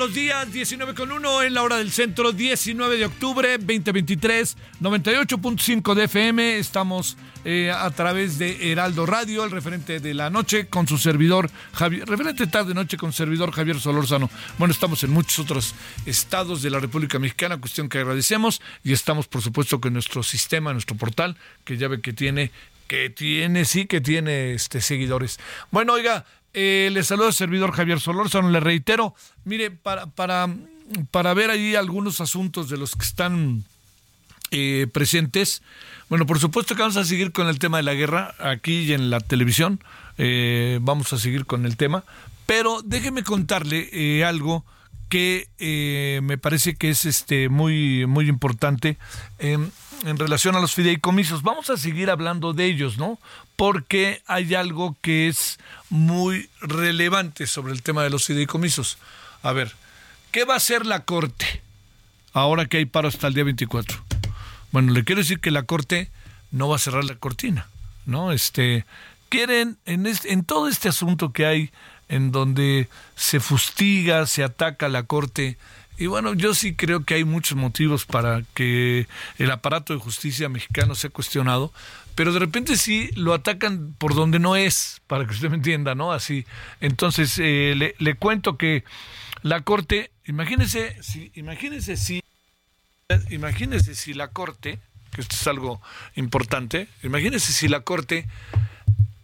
Los días, 19 con 1 en la hora del centro, 19 de octubre 2023, 98.5 de FM. Estamos eh, a través de Heraldo Radio, el referente de la noche con su servidor Javier, referente tarde noche con servidor Javier Solórzano. Bueno, estamos en muchos otros estados de la República Mexicana, cuestión que agradecemos y estamos por supuesto con nuestro sistema, nuestro portal, que ya ve que tiene que tiene, sí que tiene este seguidores. Bueno, oiga, eh, le saludo al servidor Javier Solórzano, le reitero, mire, para, para, para ver ahí algunos asuntos de los que están eh, presentes, bueno, por supuesto que vamos a seguir con el tema de la guerra aquí y en la televisión, eh, vamos a seguir con el tema, pero déjeme contarle eh, algo que eh, me parece que es este muy muy importante en, relación a los fideicomisos. Vamos a seguir hablando de ellos, ¿no? Porque hay algo que es muy relevante sobre el tema de los fideicomisos. A ver, ¿qué va a hacer la Corte ahora que hay paro hasta el día 24? Bueno, le quiero decir que la Corte no va a cerrar la cortina, ¿no? Este, quieren, en, este, en todo este asunto que hay en donde se fustiga, se ataca a la Corte. Y bueno, yo sí creo que hay muchos motivos para que el aparato de justicia mexicano sea cuestionado, pero de repente sí lo atacan por donde no es, para que usted me entienda, ¿no? Así. Entonces, eh, le, cuento que la Corte, imagínese si, imagínese si, imagínese si la Corte, que esto es algo importante, imagínese si la Corte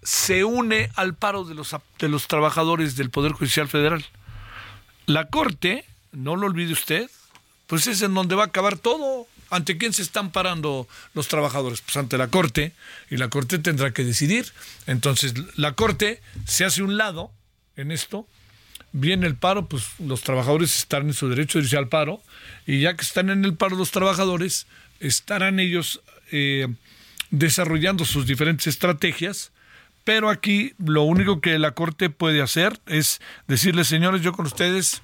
se une al paro de los, de los trabajadores del Poder Judicial Federal. La Corte, no lo olvide usted, pues es en donde va a acabar todo. ¿Ante quién se están parando los trabajadores? Pues ante la Corte, y la Corte tendrá que decidir. Entonces, la Corte se hace un lado en esto, viene el paro, pues los trabajadores están en su derecho de irse al paro, y ya que están en el paro los trabajadores, estarán ellos eh, desarrollando sus diferentes estrategias pero aquí lo único que la Corte puede hacer es decirle, señores, yo con ustedes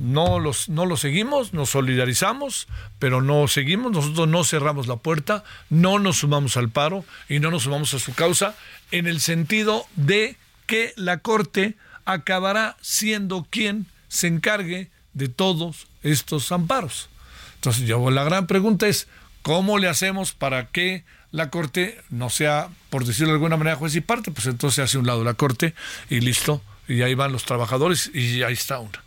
no los, no los seguimos, nos solidarizamos, pero no seguimos, nosotros no cerramos la puerta, no nos sumamos al paro y no nos sumamos a su causa, en el sentido de que la Corte acabará siendo quien se encargue de todos estos amparos. Entonces, yo, la gran pregunta es, ¿cómo le hacemos para que la Corte no sea, por decirlo de alguna manera, juez y parte, pues entonces hace un lado la Corte y listo, y ahí van los trabajadores y ahí está una.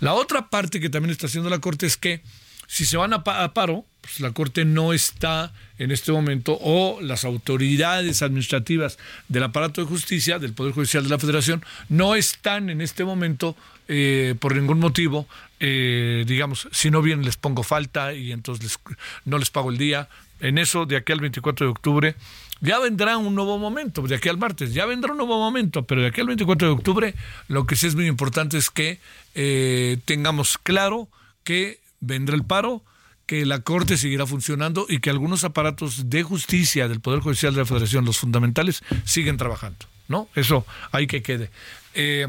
La otra parte que también está haciendo la Corte es que si se van a, paro, pues la Corte no está en este momento, o las autoridades administrativas del aparato de justicia, del Poder Judicial de la Federación, no están en este momento, eh, por ningún motivo, eh, digamos, si no bien les pongo falta y entonces les, no les pago el día, en eso de aquí al 24 de octubre ya vendrá un nuevo momento, de aquí al martes, ya vendrá un nuevo momento, pero de aquí al 24 de octubre lo que sí es muy importante es que eh, tengamos claro que vendrá el paro, que la Corte seguirá funcionando y que algunos aparatos de justicia del Poder Judicial de la Federación, los fundamentales, siguen trabajando. ¿no? Eso hay que quede. Eh,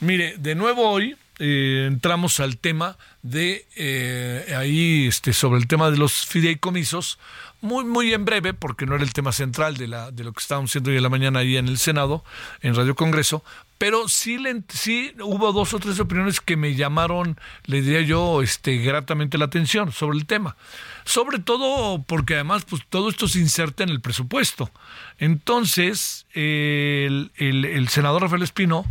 mire, de nuevo hoy eh, entramos al tema de eh, ahí este sobre el tema de los fideicomisos muy muy en breve porque no era el tema central de la de lo que estábamos haciendo hoy en la mañana ahí en el Senado en Radio Congreso pero sí le, sí hubo dos o tres opiniones que me llamaron le diría yo este gratamente la atención sobre el tema. Sobre todo porque además pues todo esto se inserta en el presupuesto. Entonces el, el, el senador Rafael Espino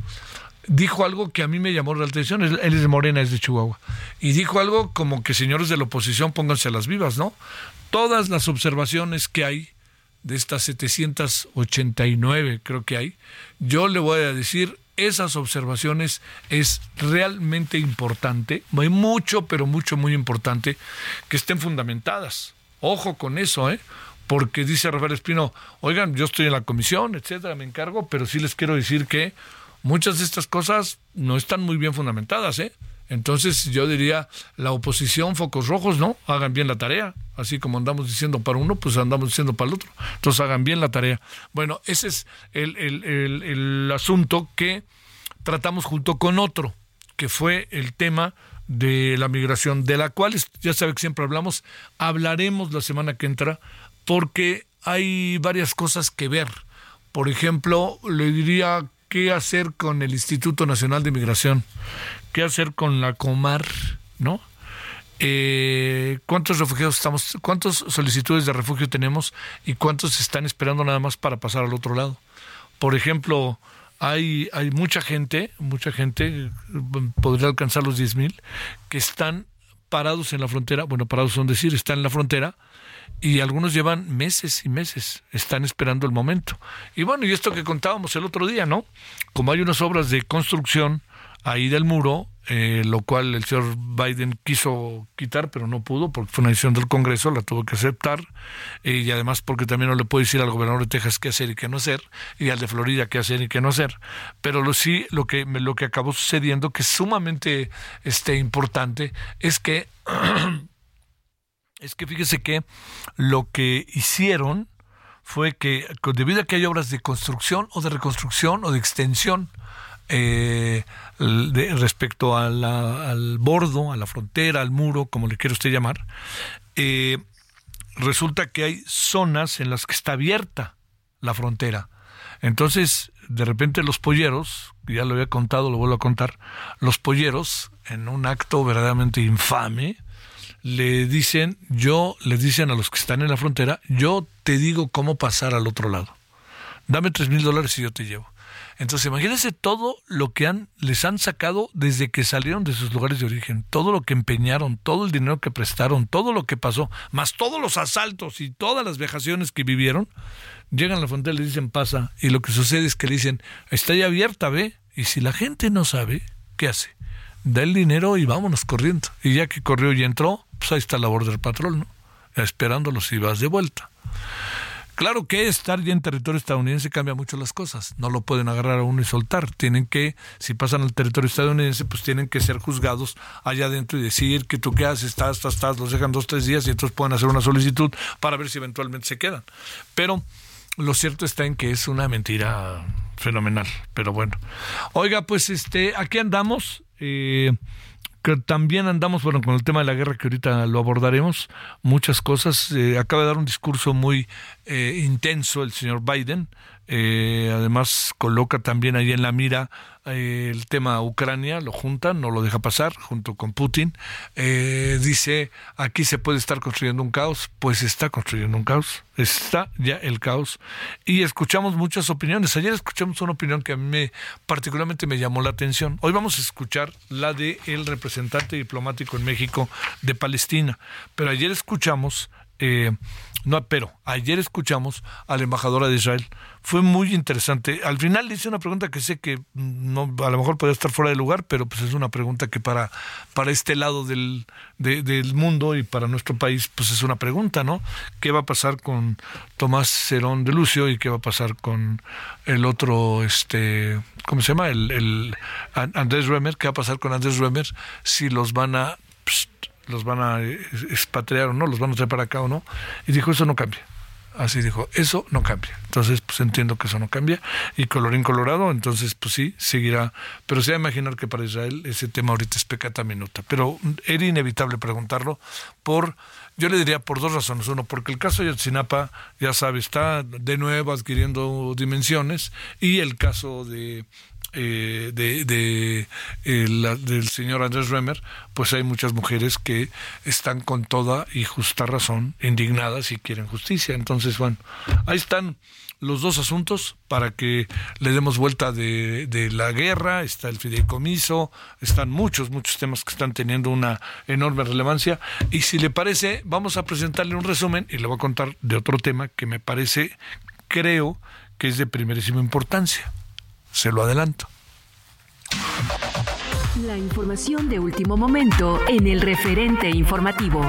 dijo algo que a mí me llamó la atención. Él es de Morena, es de Chihuahua. Y dijo algo como que señores de la oposición pónganse a las vivas, ¿no? Todas las observaciones que hay de estas 789, creo que hay, yo le voy a decir, esas observaciones es realmente importante, hay mucho, pero mucho, muy importante, que estén fundamentadas. Ojo con eso, ¿eh? Porque dice Rafael Espino, oigan, yo estoy en la comisión, etcétera, me encargo, pero sí les quiero decir que muchas de estas cosas no están muy bien fundamentadas, ¿eh? Entonces yo diría, la oposición, focos rojos, ¿no? Hagan bien la tarea. Así como andamos diciendo para uno, pues andamos diciendo para el otro. Entonces hagan bien la tarea. Bueno, ese es el, el, el, el asunto que tratamos junto con otro, que fue el tema de la migración, de la cual ya sabe que siempre hablamos, hablaremos la semana que entra, porque hay varias cosas que ver. Por ejemplo, le diría qué hacer con el Instituto Nacional de Migración, qué hacer con la Comar, ¿no? Eh, ¿Cuántos refugiados estamos, cuántas solicitudes de refugio tenemos y cuántos están esperando nada más para pasar al otro lado? Por ejemplo, hay, hay mucha gente, mucha gente, podría alcanzar los 10 mil, que están parados en la frontera, bueno, parados son decir, están en la frontera, y algunos llevan meses y meses, están esperando el momento. Y bueno, y esto que contábamos el otro día, ¿no? Como hay unas obras de construcción ahí del muro, eh, lo cual el señor Biden quiso quitar, pero no pudo, porque fue una decisión del Congreso, la tuvo que aceptar, y además porque también no le puede decir al gobernador de Texas qué hacer y qué no hacer, y al de Florida qué hacer y qué no hacer. Pero lo sí, lo que, lo que acabó sucediendo, que es sumamente este, importante, es que es que fíjese que lo que hicieron fue que debido a que hay obras de construcción o de reconstrucción o de extensión eh, respecto al bordo, a la frontera, al muro, como le quiere usted llamar, eh, resulta que hay zonas en las que está abierta la frontera. Entonces, de repente los polleros, ya lo había contado, lo vuelvo a contar, los polleros, en un acto verdaderamente infame, le dicen, yo, les dicen a los que están en la frontera, yo te digo cómo pasar al otro lado. Dame tres mil dólares y yo te llevo. Entonces, imagínense todo lo que han, les han sacado desde que salieron de sus lugares de origen, todo lo que empeñaron, todo el dinero que prestaron, todo lo que pasó, más todos los asaltos y todas las vejaciones que vivieron, llegan a la frontera le dicen pasa, y lo que sucede es que le dicen, está ya abierta, ve, y si la gente no sabe, ¿qué hace? Da el dinero y vámonos corriendo. Y ya que corrió y entró, pues ahí está la Border Patrol, ¿no? Esperándolos y vas de vuelta. Claro que estar ya en territorio estadounidense cambia mucho las cosas. No lo pueden agarrar a uno y soltar. Tienen que, si pasan al territorio estadounidense, pues tienen que ser juzgados allá adentro y decir que tú qué haces, estás, estás, estás, los dejan dos, tres días y entonces pueden hacer una solicitud para ver si eventualmente se quedan. Pero lo cierto está en que es una mentira fenomenal. Pero bueno. Oiga, pues este, aquí andamos. Eh, que también andamos, bueno, con el tema de la guerra que ahorita lo abordaremos, muchas cosas. Eh, acaba de dar un discurso muy eh, intenso el señor Biden, eh, además coloca también ahí en la mira eh, el tema Ucrania, lo junta, no lo deja pasar junto con Putin. Eh, dice, aquí se puede estar construyendo un caos, pues está construyendo un caos, está ya el caos. Y escuchamos muchas opiniones. Ayer escuchamos una opinión que a mí me, particularmente me llamó la atención. Hoy vamos a escuchar la de el representante diplomático en México de Palestina. Pero ayer escuchamos eh, no, pero ayer escuchamos a la embajadora de Israel. Fue muy interesante. Al final le hice una pregunta que sé que no, a lo mejor puede estar fuera de lugar, pero pues es una pregunta que para, para este lado del, del mundo y para nuestro país, pues es una pregunta, ¿no? ¿Qué va a pasar con Tomás Cerón de Lucio y qué va a pasar con el otro, este, ¿cómo se llama? El, Andrés Remer. ¿Qué va a pasar con Andrés Remer si los van a los van a expatriar o no, los van a traer para acá o no. Y dijo, eso no cambia. Así dijo, eso no cambia. Entonces, pues entiendo que eso no cambia. Y colorín colorado, entonces, pues sí, seguirá. Pero se va a imaginar que para Israel ese tema ahorita es pecata minuta. Pero era inevitable preguntarlo por, yo le diría por dos razones. Uno, porque el caso de Yotzinapa, ya sabe, está de nuevo adquiriendo dimensiones. Y el caso de eh, de, de del señor Andrés Remer, pues hay muchas mujeres que están con toda y justa razón indignadas y quieren justicia. Entonces, bueno, ahí están los dos asuntos para que le demos vuelta de, de, la guerra, está el fideicomiso, están muchos, muchos temas que están teniendo una enorme relevancia. Y si le parece, vamos a presentarle un resumen y le voy a contar de otro tema que me parece, creo, que es de primerísima importancia se lo adelanto. La información de último momento en el referente informativo.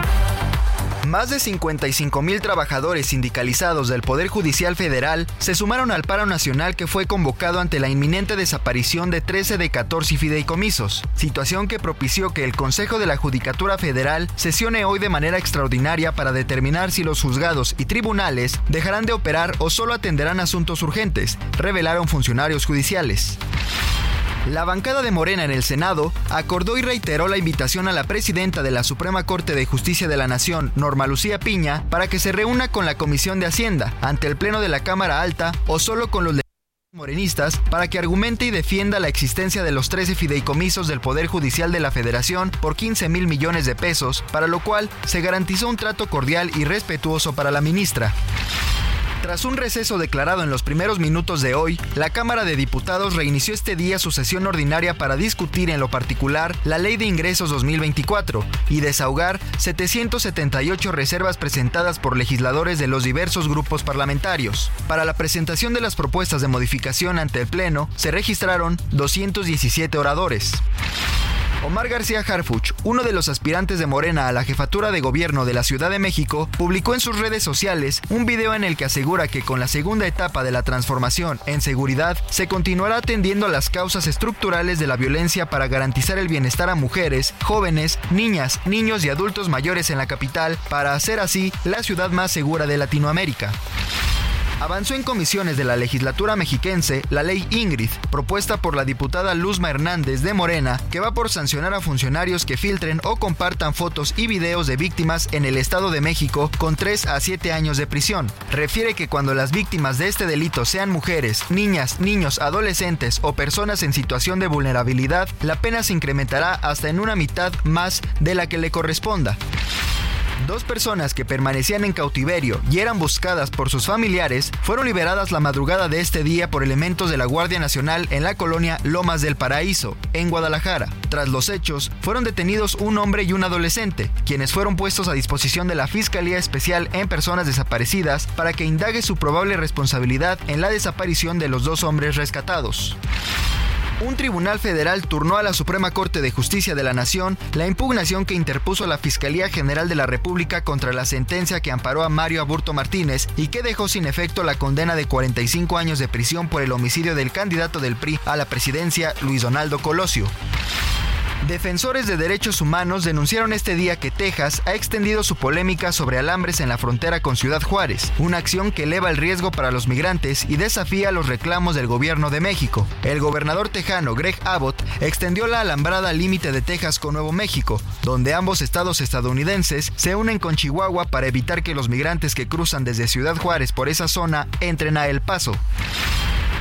Más de 55 mil trabajadores sindicalizados del Poder Judicial Federal se sumaron al paro nacional que fue convocado ante la inminente desaparición de 13 de 14 fideicomisos, situación que propició que el Consejo de la Judicatura Federal sesione hoy de manera extraordinaria para determinar si los juzgados y tribunales dejarán de operar o solo atenderán asuntos urgentes, revelaron funcionarios judiciales. La bancada de Morena en el Senado acordó y reiteró la invitación a la presidenta de la Suprema Corte de Justicia de la Nación, Norma Lucía Piña, para que se reúna con la Comisión de Hacienda ante el Pleno de la Cámara Alta o solo con los morenistas para que argumente y defienda la existencia de los 13 fideicomisos del Poder Judicial de la Federación por 15 mil millones de pesos, para lo cual se garantizó un trato cordial y respetuoso para la ministra. Tras un receso declarado en los primeros minutos de hoy, la Cámara de Diputados reinició este día su sesión ordinaria para discutir en lo particular la Ley de Ingresos 2024 y desahogar 778 reservas presentadas por legisladores de los diversos grupos parlamentarios. Para la presentación de las propuestas de modificación ante el Pleno se registraron 217 oradores. Omar García Harfuch, uno de los aspirantes de Morena a la jefatura de gobierno de la Ciudad de México, publicó en sus redes sociales un video en el que asegura que con la segunda etapa de la transformación en seguridad se continuará atendiendo a las causas estructurales de la violencia para garantizar el bienestar a mujeres, jóvenes, niñas, niños y adultos mayores en la capital para hacer así la ciudad más segura de Latinoamérica avanzó en comisiones de la legislatura mexiquense la ley Ingrid, propuesta por la diputada Luzma Hernández de Morena, que va por sancionar a funcionarios que filtren o compartan fotos y videos de víctimas en el Estado de México con 3 a 7 años de prisión. Refiere que cuando las víctimas de este delito sean mujeres, niñas, niños, adolescentes o personas en situación de vulnerabilidad, la pena se incrementará hasta en una mitad más de la que le corresponda. Dos personas que permanecían en cautiverio y eran buscadas por sus familiares fueron liberadas la madrugada de este día por elementos de la Guardia Nacional en la colonia Lomas del Paraíso, en Guadalajara. Tras los hechos, fueron detenidos un hombre y un adolescente, quienes fueron puestos a disposición de la Fiscalía Especial en Personas Desaparecidas para que indague su probable responsabilidad en la desaparición de los dos hombres rescatados un tribunal federal turnó a la Suprema Corte de Justicia de la Nación la impugnación que interpuso la Fiscalía General de la República contra la sentencia que amparó a Mario Aburto Martínez y que dejó sin efecto la condena de 45 años de prisión por el homicidio del candidato del PRI a la presidencia, Luis Donaldo Colosio. Defensores de derechos humanos denunciaron este día que Texas ha extendido su polémica sobre alambres en la frontera con Ciudad Juárez, una acción que eleva el riesgo para los migrantes y desafía los reclamos del gobierno de México. El gobernador tejano Greg Abbott extendió la alambrada límite de Texas con Nuevo México, donde ambos estados estadounidenses se unen con Chihuahua para evitar que los migrantes que cruzan desde Ciudad Juárez por esa zona entren a El Paso.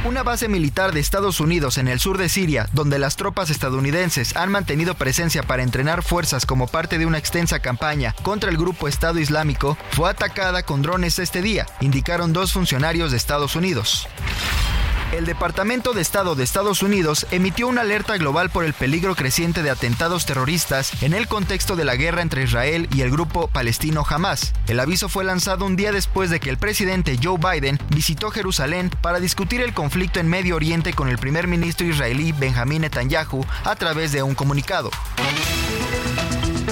Una base militar de Estados Unidos en el sur de Siria, donde las tropas estadounidenses han mantenido presencia para entrenar fuerzas como parte de una extensa campaña contra el grupo Estado Islámico, fue atacada con drones este día, indicaron dos funcionarios de Estados Unidos. El Departamento de Estado de Estados Unidos emitió una alerta global por el peligro creciente de atentados terroristas en el contexto de la guerra entre Israel y el grupo palestino Hamas. El aviso fue lanzado un día después de que el presidente Joe Biden visitó Jerusalén para discutir el conflicto en Medio Oriente con el primer ministro israelí Benjamín Netanyahu a través de un comunicado.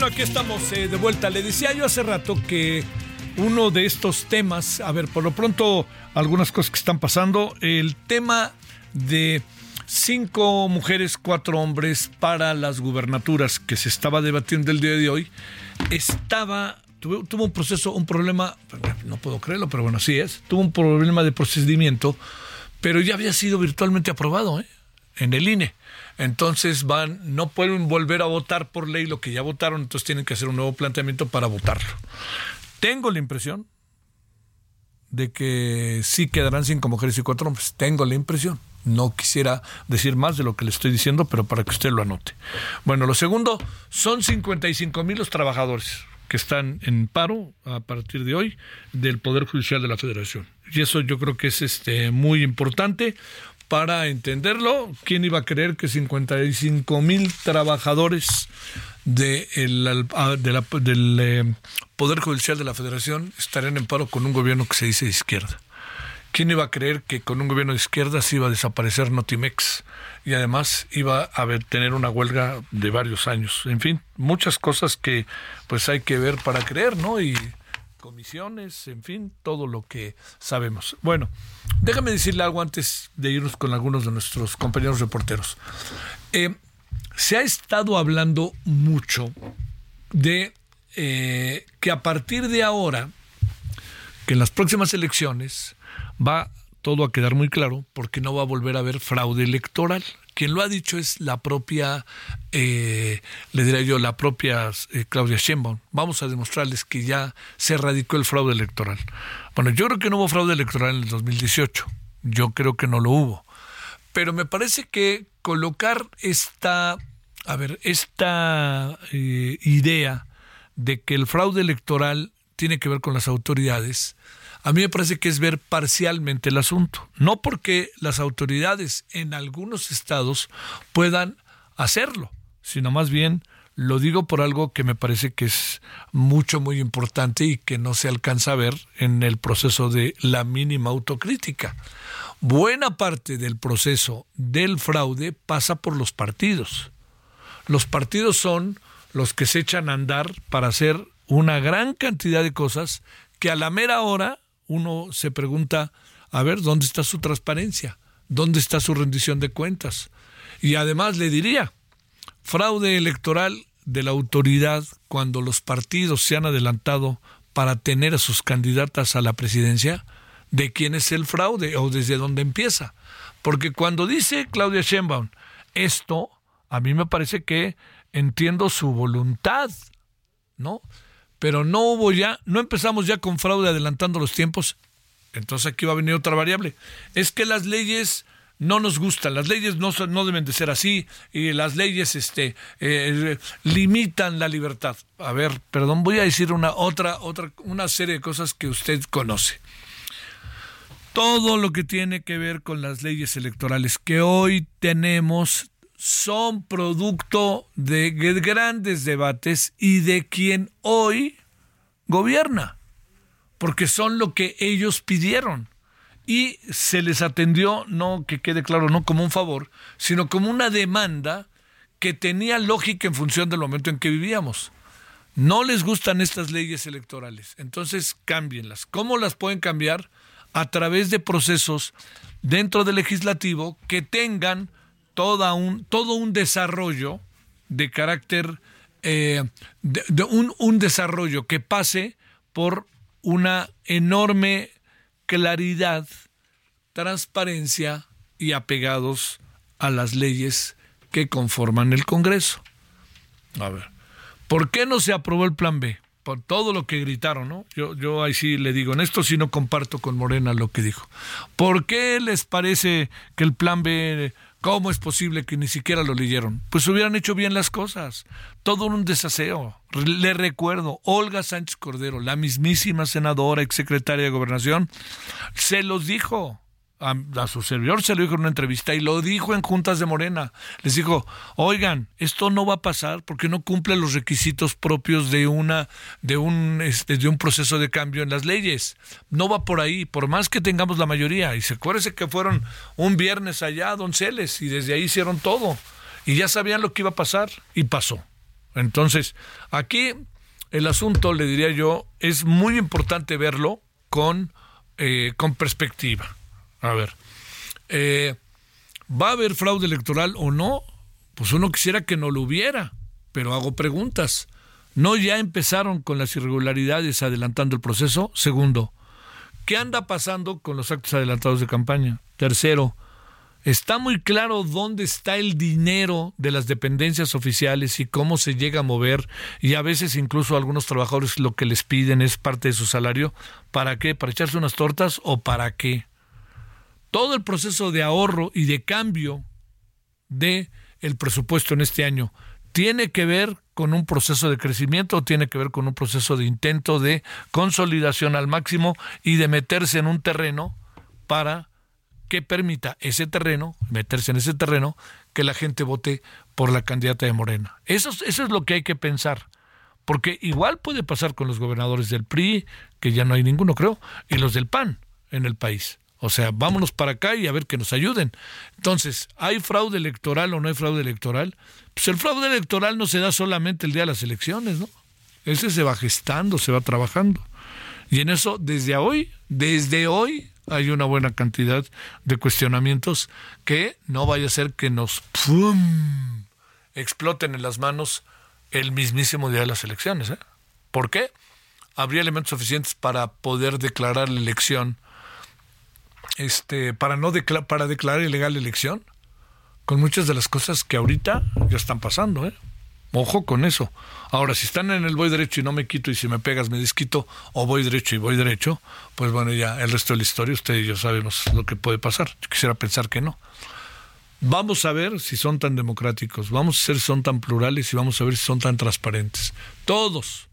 Bueno, aquí estamos eh, de vuelta. Le decía yo hace rato que uno de estos temas, a ver, por lo pronto algunas cosas que están pasando, el tema de cinco mujeres, cuatro hombres para las gubernaturas que se estaba debatiendo el día de hoy, estaba, tuvo, un proceso, un problema, no puedo creerlo, pero bueno, así es, tuvo un problema de procedimiento, pero ya había sido virtualmente aprobado ¿eh? en el INE. Entonces van, no pueden volver a votar por ley lo que ya votaron, entonces tienen que hacer un nuevo planteamiento para votarlo. Tengo la impresión de que sí quedarán cinco mujeres y cuatro hombres. Tengo la impresión. No quisiera decir más de lo que le estoy diciendo, pero para que usted lo anote. Bueno, lo segundo, son 55 mil los trabajadores que están en paro a partir de hoy del Poder Judicial de la Federación. Y eso yo creo que es este, muy importante para entenderlo. ¿Quién iba a creer que 55 mil trabajadores de ah, del eh, Poder Judicial de la Federación estarían en paro con un gobierno que se dice de izquierda? ¿Quién iba a creer que con un gobierno de izquierda se iba a desaparecer Notimex y además iba a tener una huelga de varios años? En fin, muchas cosas que pues hay que ver para creer, ¿no? Y comisiones, en fin, todo lo que sabemos. Bueno, déjame decirle algo antes de irnos con algunos de nuestros compañeros reporteros. Eh, se ha estado hablando mucho de eh, que a partir de ahora, que en las próximas elecciones, va todo a quedar muy claro porque no va a volver a haber fraude electoral. Quien lo ha dicho es la propia, eh, le diría yo, la propia eh, Claudia Sheinbaum. Vamos a demostrarles que ya se erradicó el fraude electoral. Bueno, yo creo que no hubo fraude electoral en el 2018. Yo creo que no lo hubo. Pero me parece que colocar esta, a ver, esta eh, idea de que el fraude electoral tiene que ver con las autoridades, a mí me parece que es ver parcialmente el asunto. No porque las autoridades en algunos estados puedan hacerlo, sino más bien lo digo por algo que me parece que es mucho, muy importante y que no se alcanza a ver en el proceso de la mínima autocrítica. Buena parte del proceso del fraude pasa por los partidos. Los partidos son los que se echan a andar para hacer una gran cantidad de cosas que a la mera hora uno se pregunta, a ver, ¿dónde está su transparencia? ¿Dónde está su rendición de cuentas? Y además le diría, fraude electoral de la autoridad cuando los partidos se han adelantado para tener a sus candidatas a la presidencia, ¿de quién es el fraude o desde dónde empieza? Porque cuando dice Claudia Sheinbaum esto, a mí me parece que entiendo su voluntad, ¿no? Pero no hubo ya, no empezamos ya con fraude adelantando los tiempos, entonces aquí va a venir otra variable. Es que las leyes no nos gustan, las leyes no, no deben de ser así y las leyes este, eh, limitan la libertad. A ver, perdón, voy a decir una otra, otra, una serie de cosas que usted conoce. Todo lo que tiene que ver con las leyes electorales que hoy tenemos son producto de grandes debates y de quien hoy gobierna, porque son lo que ellos pidieron. Y se les atendió, no que quede claro, no como un favor, sino como una demanda que tenía lógica en función del momento en que vivíamos. No les gustan estas leyes electorales, entonces cámbienlas. ¿Cómo las pueden cambiar? A través de procesos dentro del legislativo que tengan un, todo un desarrollo de carácter, eh, de, un, un desarrollo que pase por una enorme claridad, transparencia y apegados a las leyes que conforman el Congreso. A ver, ¿por qué no se aprobó el plan B? Por todo lo que gritaron, ¿no? Yo, yo ahí sí le digo, en esto sí no comparto con Morena lo que dijo. ¿Por qué les parece que el plan B ¿Cómo es posible que ni siquiera lo leyeron? Pues hubieran hecho bien las cosas. Todo un desaseo. Le recuerdo, Olga Sánchez Cordero, la mismísima senadora, exsecretaria de Gobernación, se los dijo a, su servidor se lo dijo en una entrevista y lo dijo en juntas de Morena. Les dijo, oigan, esto no va a pasar porque no cumple los requisitos propios de una, de un, este, de un proceso de cambio en las leyes. No va por ahí, por más que tengamos la mayoría. Y se acuérdese que fueron un viernes allá a Donceles y desde ahí hicieron todo. Y ya sabían lo que iba a pasar y pasó. Entonces, aquí el asunto, le diría yo, es muy importante verlo con, eh, con perspectiva. A ver, eh, ¿va a haber fraude electoral o no? Pues uno quisiera que no lo hubiera, pero hago preguntas. ¿No ya empezaron con las irregularidades adelantando el proceso? Segundo, ¿qué anda pasando con los actos adelantados de campaña? Tercero, Está muy claro dónde está el dinero de las dependencias oficiales y cómo se llega a mover y a veces incluso algunos trabajadores lo que les piden es parte de su salario. ¿Para qué? ¿Para echarse unas tortas o para qué? Todo el proceso de ahorro y de cambio de el presupuesto en este año tiene que ver con un proceso de crecimiento o tiene que ver con un proceso de intento de consolidación al máximo y de meterse en un terreno para que permita ese terreno, meterse en ese terreno, que la gente vote por la candidata de Morena. Eso, eso es lo que hay que pensar. Porque igual puede pasar con los gobernadores del PRI, que ya no hay ninguno, creo, y los del PAN en el país. O sea, vámonos para acá y a ver que nos ayuden. Entonces, ¿hay fraude electoral o no hay fraude electoral? Pues el fraude electoral no se da solamente el día de las elecciones, ¿no? Ese se va gestando, se va trabajando. Y en eso, desde hoy, desde hoy, hay una buena cantidad de cuestionamientos que no vaya a ser que nos exploten en las manos el mismísimo día de las elecciones. ¿eh? ¿Por qué? Habría elementos suficientes para poder declarar la elección, este, para no para declarar ilegal la elección, con muchas de las cosas que ahorita ya están pasando, ¿eh? Ojo con eso. Ahora, si están en el voy derecho y no me quito y si me pegas me desquito, o voy derecho y voy derecho, pues bueno, ya el resto de la historia, ustedes y yo sabemos lo que puede pasar. Yo quisiera pensar que no. Vamos a ver si son tan democráticos, vamos a ver si son tan plurales y vamos a ver si son tan transparentes. Todos,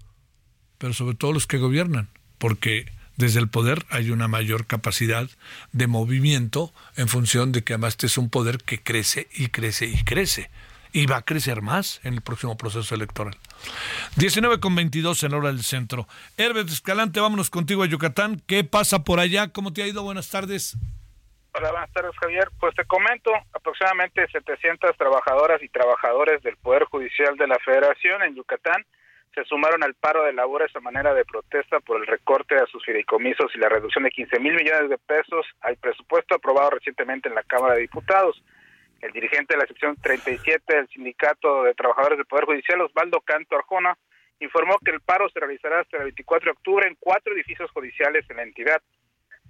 pero sobre todo los que gobiernan, porque desde el poder hay una mayor capacidad de movimiento en función de que además este es un poder que crece y crece y crece y va a crecer más en el próximo proceso electoral. 19 con 22 en hora del centro. Herbert Escalante, vámonos contigo a Yucatán. ¿Qué pasa por allá? ¿Cómo te ha ido? Buenas tardes. Hola, buenas tardes, Javier. Pues te comento, aproximadamente 700 trabajadoras y trabajadores del Poder Judicial de la Federación en Yucatán se sumaron al paro de labores a manera de protesta por el recorte a sus fideicomisos y la reducción de 15 mil millones de pesos al presupuesto aprobado recientemente en la Cámara de Diputados. El dirigente de la sección 37 del Sindicato de Trabajadores del Poder Judicial, Osvaldo Canto Arjona, informó que el paro se realizará hasta el 24 de octubre en cuatro edificios judiciales en la entidad.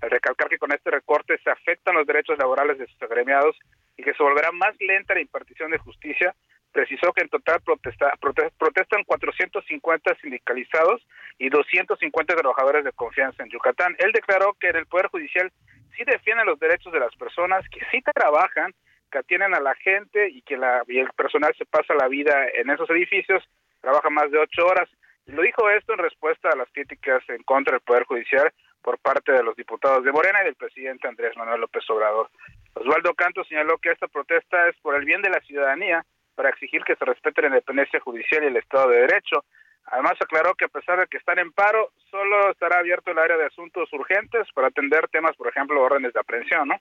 Al recalcar que con este recorte se afectan los derechos laborales de sus agremiados y que se volverá más lenta la impartición de justicia, precisó que en total protesta, protestan 450 sindicalizados y 250 trabajadores de confianza en Yucatán. Él declaró que en el Poder Judicial sí defienden los derechos de las personas, que sí trabajan que atienden a la gente y que la, y el personal se pasa la vida en esos edificios, trabaja más de ocho horas. Lo dijo esto en respuesta a las críticas en contra del Poder Judicial por parte de los diputados de Morena y del presidente Andrés Manuel López Obrador. Osvaldo Canto señaló que esta protesta es por el bien de la ciudadanía para exigir que se respete la independencia judicial y el Estado de Derecho. Además aclaró que a pesar de que están en paro, solo estará abierto el área de asuntos urgentes para atender temas, por ejemplo, órdenes de aprehensión, ¿no?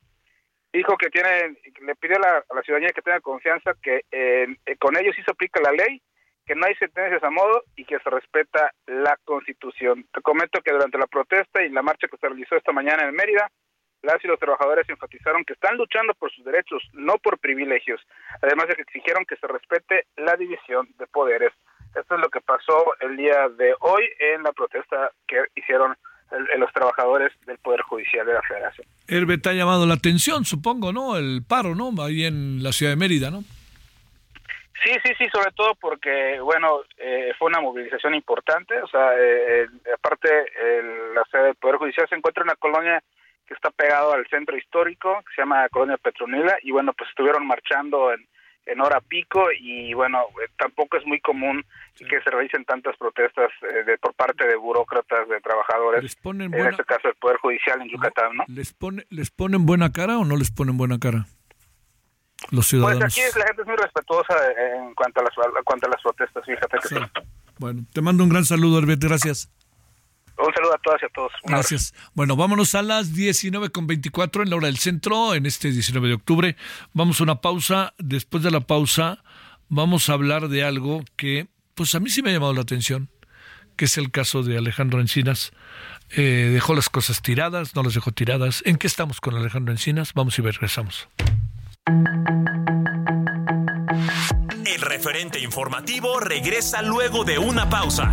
dijo que tiene, le pidió a la, ciudadanía que tenga confianza que eh, con ellos sí se aplica la ley, que no hay sentencias a modo y que se respeta la Constitución. Te comento que durante la protesta y la marcha que se realizó esta mañana en Mérida, las y los trabajadores enfatizaron que están luchando por sus derechos, no por privilegios, además de que exigieron que se respete la división de poderes. Esto es lo que pasó el día de hoy en la protesta que hicieron los trabajadores del Poder Judicial de la Federación. Herbert ha llamado la atención, supongo, ¿no? El paro, ¿no? Ahí en la ciudad de Mérida, ¿no? Sí, sí, sí, sobre todo porque, bueno, eh, fue una movilización importante, o sea, eh, aparte la sede del Poder Judicial se encuentra en una colonia que está pegado al centro histórico, que se llama Colonia Petronila, y bueno, pues estuvieron marchando en, en hora pico y bueno, eh, tampoco es muy común que se realicen tantas protestas eh, de, por parte de burócratas, de trabajadores, en este caso el Poder Judicial en Yucatán, ¿no? ¿Les, pone, ¿Les ponen buena cara o no les ponen buena cara? Los ciudadanos. Pues aquí la gente es muy respetuosa en cuanto a las, cuanto a las protestas, fíjate que Bueno, te mando un gran saludo, Herbert, gracias. Un saludo a todas y a todos. Gracias. Bueno, vámonos a las 19.24 en la hora del centro, en este 19 de octubre. Vamos a una pausa. Después de la pausa, vamos a hablar de algo que pues a mí sí me ha llamado la atención, que es el caso de Alejandro Encinas. Eh, dejó las cosas tiradas, no las dejó tiradas. ¿En qué estamos con Alejandro Encinas? Vamos y regresamos. El referente informativo regresa luego de una pausa.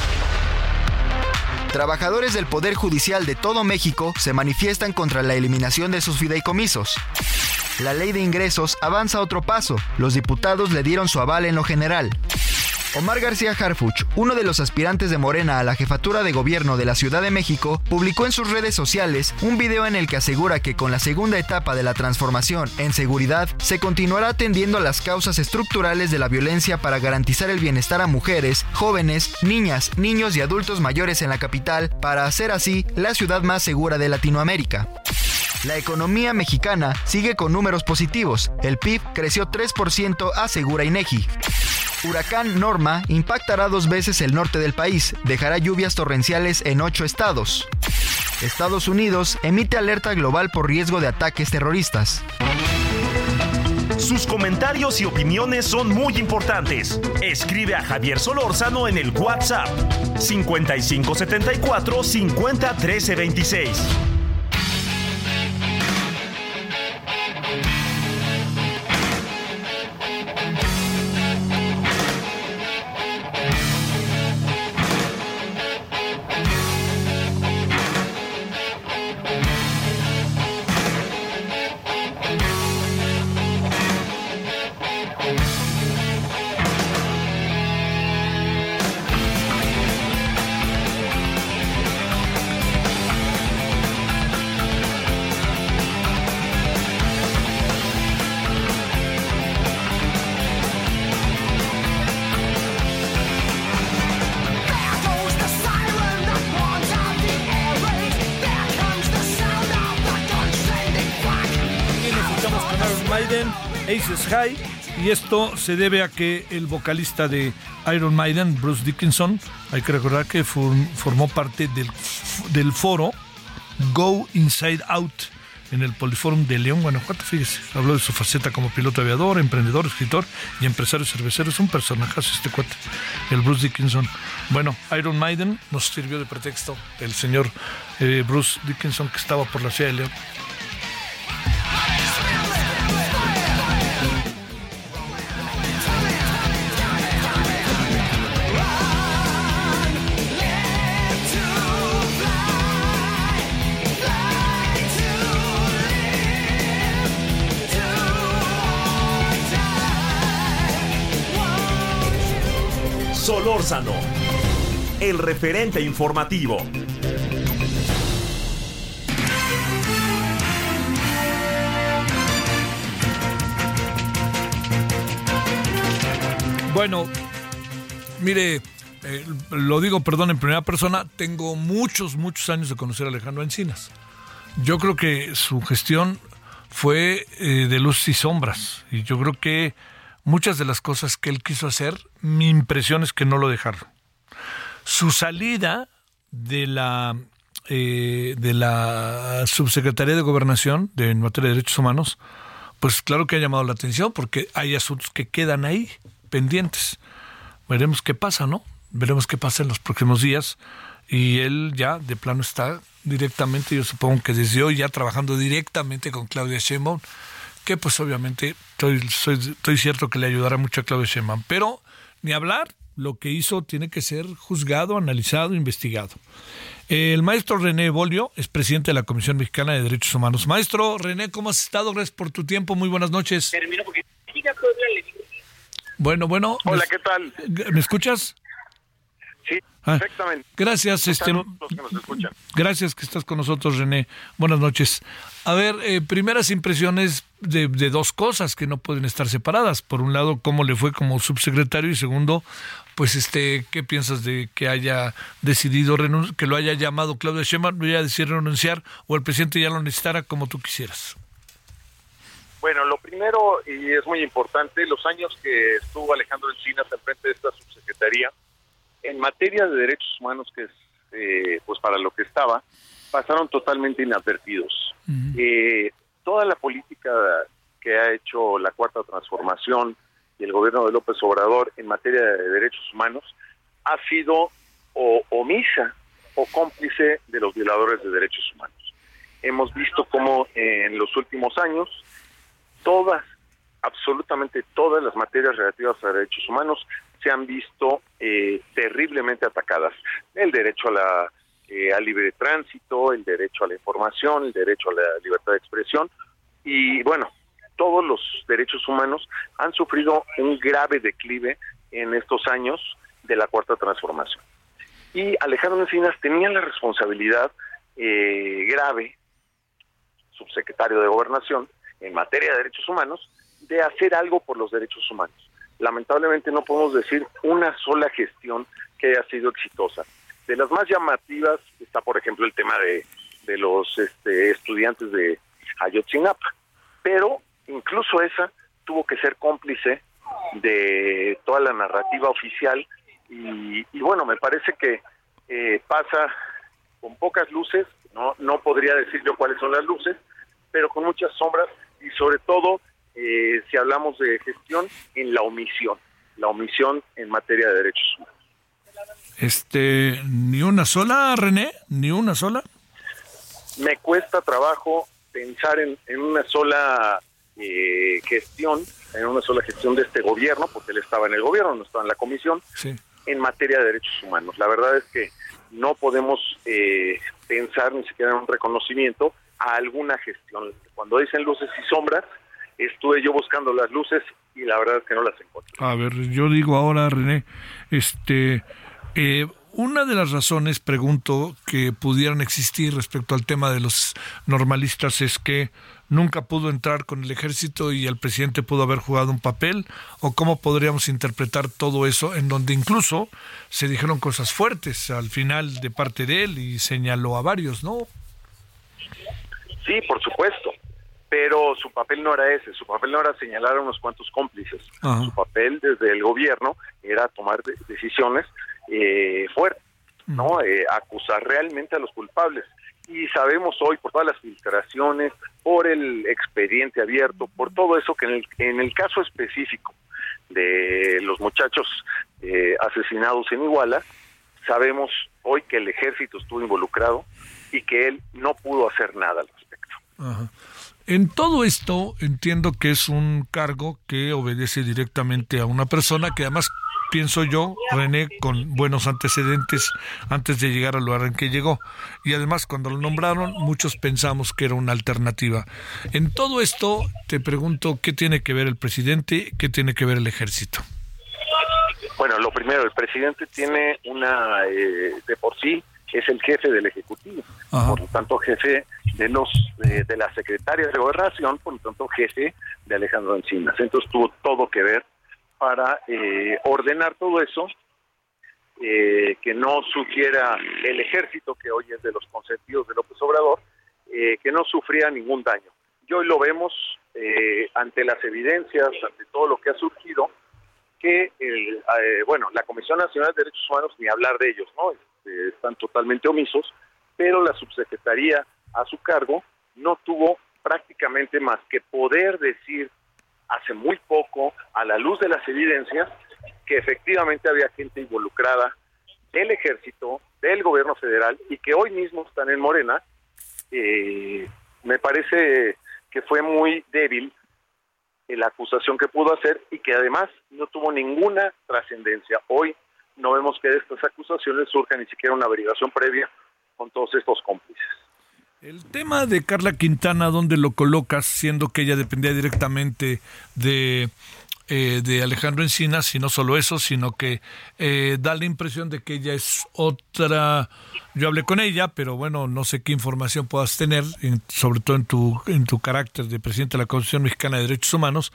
Trabajadores del Poder Judicial de todo México se manifiestan contra la eliminación de sus fideicomisos. La ley de ingresos avanza otro paso. Los diputados le dieron su aval en lo general. Omar García Harfuch, uno de los aspirantes de Morena a la jefatura de gobierno de la Ciudad de México, publicó en sus redes sociales un video en el que asegura que con la segunda etapa de la transformación en seguridad se continuará atendiendo a las causas estructurales de la violencia para garantizar el bienestar a mujeres, jóvenes, niñas, niños y adultos mayores en la capital para hacer así la ciudad más segura de Latinoamérica. La economía mexicana sigue con números positivos. El PIB creció 3%, asegura INEGI. Huracán Norma impactará dos veces el norte del país, dejará lluvias torrenciales en ocho estados. Estados Unidos emite alerta global por riesgo de ataques terroristas. Sus comentarios y opiniones son muy importantes. Escribe a Javier Solórzano en el WhatsApp 5574 50 26. Y esto se debe a que el vocalista de Iron Maiden, Bruce Dickinson, hay que recordar que formó parte del, del foro Go Inside Out en el Poliforum de León, Guanajuato. Fíjese, habló de su faceta como piloto aviador, emprendedor, escritor y empresario cervecero. Es un personaje este cuate, el Bruce Dickinson. Bueno, Iron Maiden nos sirvió de pretexto el señor eh, Bruce Dickinson que estaba por la ciudad de León. El referente informativo. Bueno, mire, eh, lo digo, perdón, en primera persona, tengo muchos, muchos años de conocer a Alejandro Encinas. Yo creo que su gestión fue eh, de luz y sombras, y yo creo que muchas de las cosas que él quiso hacer, mi impresión es que no lo dejaron. Su salida de la eh, de la subsecretaría de gobernación de en materia de derechos humanos, pues claro que ha llamado la atención porque hay asuntos que quedan ahí pendientes. Veremos qué pasa, ¿no? Veremos qué pasa en los próximos días. Y él ya de plano está directamente, yo supongo que desde hoy ya trabajando directamente con Claudia Sheinbaum que pues obviamente estoy, estoy cierto que le ayudará mucho a Claudio Sheinbaum, pero ni hablar, lo que hizo tiene que ser juzgado, analizado, investigado. El maestro René Bolio es presidente de la Comisión Mexicana de Derechos Humanos. Maestro René, ¿cómo has estado? Gracias por tu tiempo. Muy buenas noches. Bueno, bueno. Hola, ¿qué tal? ¿Me escuchas? Sí, ah, perfectamente. Gracias, este, gracias que estás con nosotros, René. Buenas noches. A ver, eh, primeras impresiones de, dos cosas que no pueden estar separadas. Por un lado, cómo le fue como subsecretario y segundo, pues este, ¿qué piensas de que haya decidido que lo haya llamado Claudia Sheinbaum, lo haya decidido renunciar o el presidente ya lo necesitara como tú quisieras? Bueno, lo primero, y es muy importante, los años que estuvo Alejandro Encinas al frente de esta subsecretaría, en materia de derechos humanos, que es eh, pues para lo que estaba, pasaron totalmente inadvertidos. Eh, toda la política que ha hecho la Cuarta Transformación y el gobierno de López Obrador en materia de derechos humanos ha sido o omisa o cómplice de los violadores de derechos humanos. Hemos visto cómo en los últimos años todas, absolutamente todas las materias relativas a derechos humanos se han visto eh, terriblemente atacadas. El derecho a la eh, al libre tránsito, el derecho a la información, el derecho a la libertad de expresión y bueno, todos los derechos humanos han sufrido un grave declive en estos años de la cuarta transformación. Y Alejandro Encinas tenía la responsabilidad eh, grave, subsecretario de Gobernación, en materia de derechos humanos, de hacer algo por los derechos humanos lamentablemente no podemos decir una sola gestión que haya sido exitosa. De las más llamativas está, por ejemplo, el tema de, de los este, estudiantes de Ayotzinapa, pero incluso esa tuvo que ser cómplice de toda la narrativa oficial y, bueno, me parece que eh, pasa con pocas luces, no, no podría decir yo cuáles son las luces, pero con muchas sombras y sobre todo eh, si hablamos de gestión, en la omisión, la omisión en materia de derechos humanos. Este, ni una sola, René, ni una sola. Me cuesta trabajo pensar en, una sola eh, gestión, en una sola gestión de este gobierno, porque él estaba en el gobierno, no estaba en la comisión, en materia de derechos humanos. La verdad es que no podemos eh, pensar ni siquiera en un reconocimiento a alguna gestión. Cuando dicen luces y sombras, estuve yo buscando las luces y la verdad es que no las encontré. A ver, yo digo ahora, René, este, eh, una de las razones, pregunto, que pudieran existir respecto al tema de los normalistas es que nunca pudo entrar con el ejército y el presidente pudo haber jugado un papel, o cómo podríamos interpretar todo eso, en donde incluso se dijeron cosas fuertes al final de parte de él y señaló a varios, ¿no? Sí, por supuesto pero su papel no era ese, su papel no era señalar a unos cuantos cómplices, su papel desde el gobierno era tomar decisiones eh, fuertes, ¿no? Eh, acusar realmente a los culpables. Y sabemos hoy por todas las filtraciones, por el expediente abierto, por todo eso que en el, en el caso específico de los muchachos eh, asesinados en Iguala, sabemos hoy que el ejército estuvo involucrado y que él no pudo hacer nada al respecto. Ajá. En todo esto entiendo que es un cargo que obedece directamente a una persona que además pienso yo, René, con buenos antecedentes antes de llegar al lugar en que llegó. Y además, cuando lo nombraron, muchos pensamos que era una alternativa. En todo esto, te pregunto, ¿qué tiene que ver el presidente? ¿Qué tiene que ver el ejército? Bueno, lo primero, el presidente tiene una, eh, de por sí, es el jefe del Ejecutivo, por lo tanto jefe de los de, la secretaria de Gobernación, por lo tanto jefe de Alejandro Encinas. Entonces tuvo todo que ver para eh, ordenar todo eso, eh, que no sufriera el ejército, que hoy es de los consentidos de López Obrador, eh, que no sufría ningún daño. Y hoy lo vemos ante las evidencias, ante todo lo que ha surgido, que el, bueno, la Comisión Nacional de Derechos Humanos, ni hablar de ellos, ¿no? Este, están totalmente omisos, pero la subsecretaría a su cargo no tuvo prácticamente más que poder decir hace muy poco, a la luz de las evidencias, que efectivamente había gente involucrada del ejército, del gobierno federal y que hoy mismo están en Morena, eh, me parece que fue muy débil la acusación que pudo hacer y que además no tuvo ninguna trascendencia. Hoy no vemos que de estas acusaciones surja ni siquiera una averiguación previa con todos estos cómplices. El tema de Carla Quintana, ¿dónde lo colocas, siendo que ella dependía directamente de, eh, de Alejandro Encinas, y no solo eso, sino que eh, da la impresión de que ella es otra... Yo hablé con ella, pero bueno, no sé qué información puedas tener, sobre todo en tu, en tu carácter de presidente de la Constitución Mexicana de Derechos Humanos,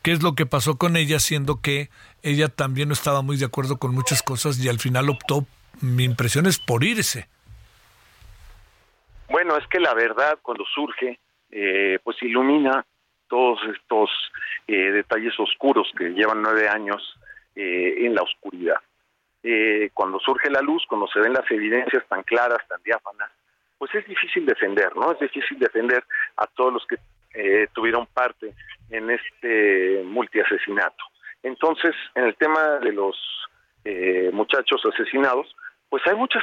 qué es lo que pasó con ella, siendo que ella también no estaba muy de acuerdo con muchas cosas y al final optó, mi impresión es por irse. Bueno, es que la verdad cuando surge, eh, pues ilumina todos estos eh, detalles oscuros que llevan nueve años eh, en la oscuridad. cuando surge la luz, cuando se ven las evidencias tan claras, tan diáfanas, pues es difícil defender, ¿no? Es difícil defender a todos los que tuvieron parte en este multiasesinato. Entonces, en el tema de los muchachos asesinados, pues hay muchas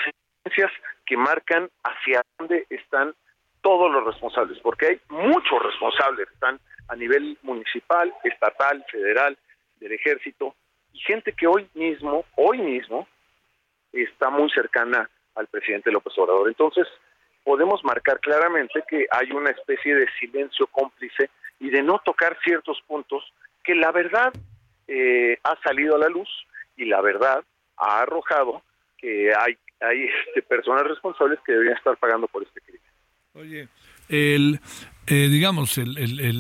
que marcan hacia dónde están todos los responsables, porque hay muchos responsables, están a nivel municipal, estatal, federal, del ejército, y gente que hoy mismo, hoy mismo, está muy cercana al presidente López Obrador. Entonces, podemos marcar claramente que hay una especie de silencio cómplice y de no tocar ciertos puntos que la verdad eh, ha salido a la luz y la verdad ha arrojado que hay hay este, personas responsables que deberían estar pagando por este crimen. Oye, el, eh, digamos, el, el,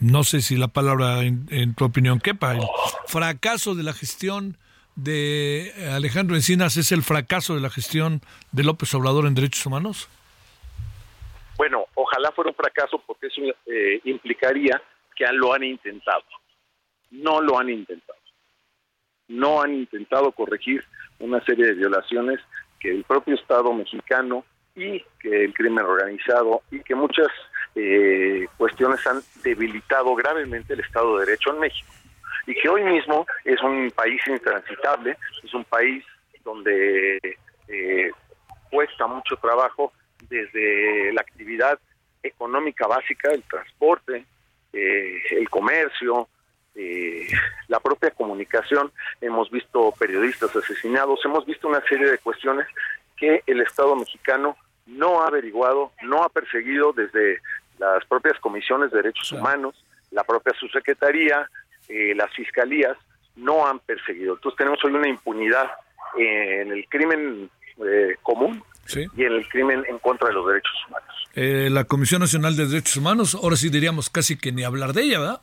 no sé si la palabra en, tu opinión quepa, el fracaso de la gestión de Alejandro Encinas es el fracaso de la gestión de López Obrador en derechos humanos? Bueno, ojalá fuera un fracaso porque eso eh, implicaría que lo han intentado. No lo han intentado. No han intentado corregir una serie de violaciones que el propio Estado mexicano y que el crimen organizado y que muchas eh, cuestiones han debilitado gravemente el Estado de Derecho en México. Y que hoy mismo es un país intransitable, es un país donde eh, cuesta mucho trabajo desde la actividad económica básica, el transporte, eh, el comercio, eh, la propia comunicación, hemos visto periodistas asesinados, hemos visto una serie de cuestiones que el Estado mexicano no ha averiguado, no ha perseguido desde las propias comisiones de derechos humanos, la propia subsecretaría, eh, las fiscalías, no han perseguido. Entonces tenemos hoy una impunidad en el crimen eh, común y en el crimen en contra de los derechos humanos. Eh, la Comisión Nacional de Derechos Humanos, ahora sí diríamos casi que ni hablar de ella, ¿verdad?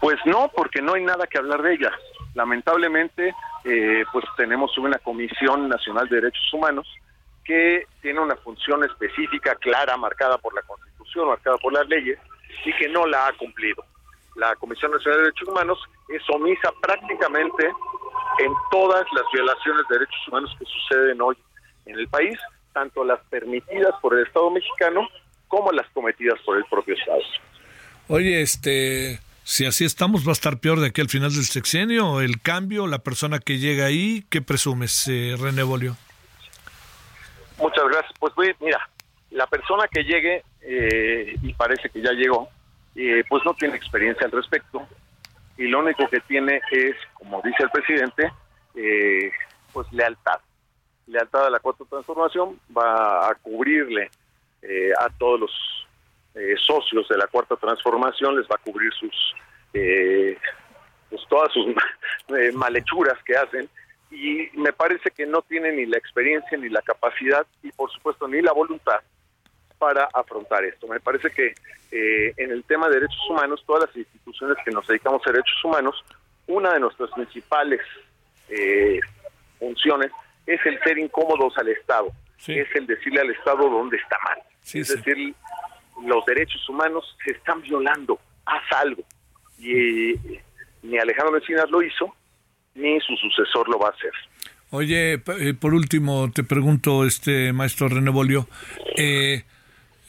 Pues no, porque no hay nada que hablar de ella. Lamentablemente, eh, pues tenemos una Comisión Nacional de Derechos Humanos que tiene una función específica, clara, marcada por la Constitución, marcada por las leyes, y que no la ha cumplido. La Comisión Nacional de Derechos Humanos es omisa prácticamente en todas las violaciones de derechos humanos que suceden hoy en el país, tanto las permitidas por el Estado mexicano como las cometidas por el propio Estado. Oye, este, si así estamos, va a estar peor de aquí al final del sexenio. El cambio, la persona que llega ahí, ¿qué presumes, eh, René Bolio? Muchas gracias. Pues mira, la persona que llegue, eh, y parece que ya llegó, eh, pues no tiene experiencia al respecto. Y lo único que tiene es, como dice el presidente, eh, pues lealtad. Lealtad a la cuarta transformación va a cubrirle a todos los eh, socios de la cuarta transformación les va a cubrir sus eh, pues todas sus eh, malhechuras que hacen. Y me parece que no tienen ni la experiencia ni la capacidad y por supuesto ni la voluntad para afrontar esto. Me parece que en el tema de derechos humanos, todas las instituciones que nos dedicamos a derechos humanos, una de nuestras principales funciones es el ser incómodos al Estado, es el decirle al Estado dónde está mal, es decir, los derechos humanos se están violando, haz algo. Y eh, ni Alejandro Encinas lo hizo, ni su sucesor lo va a hacer. Oye, eh, por último, te pregunto, este maestro René Bolio,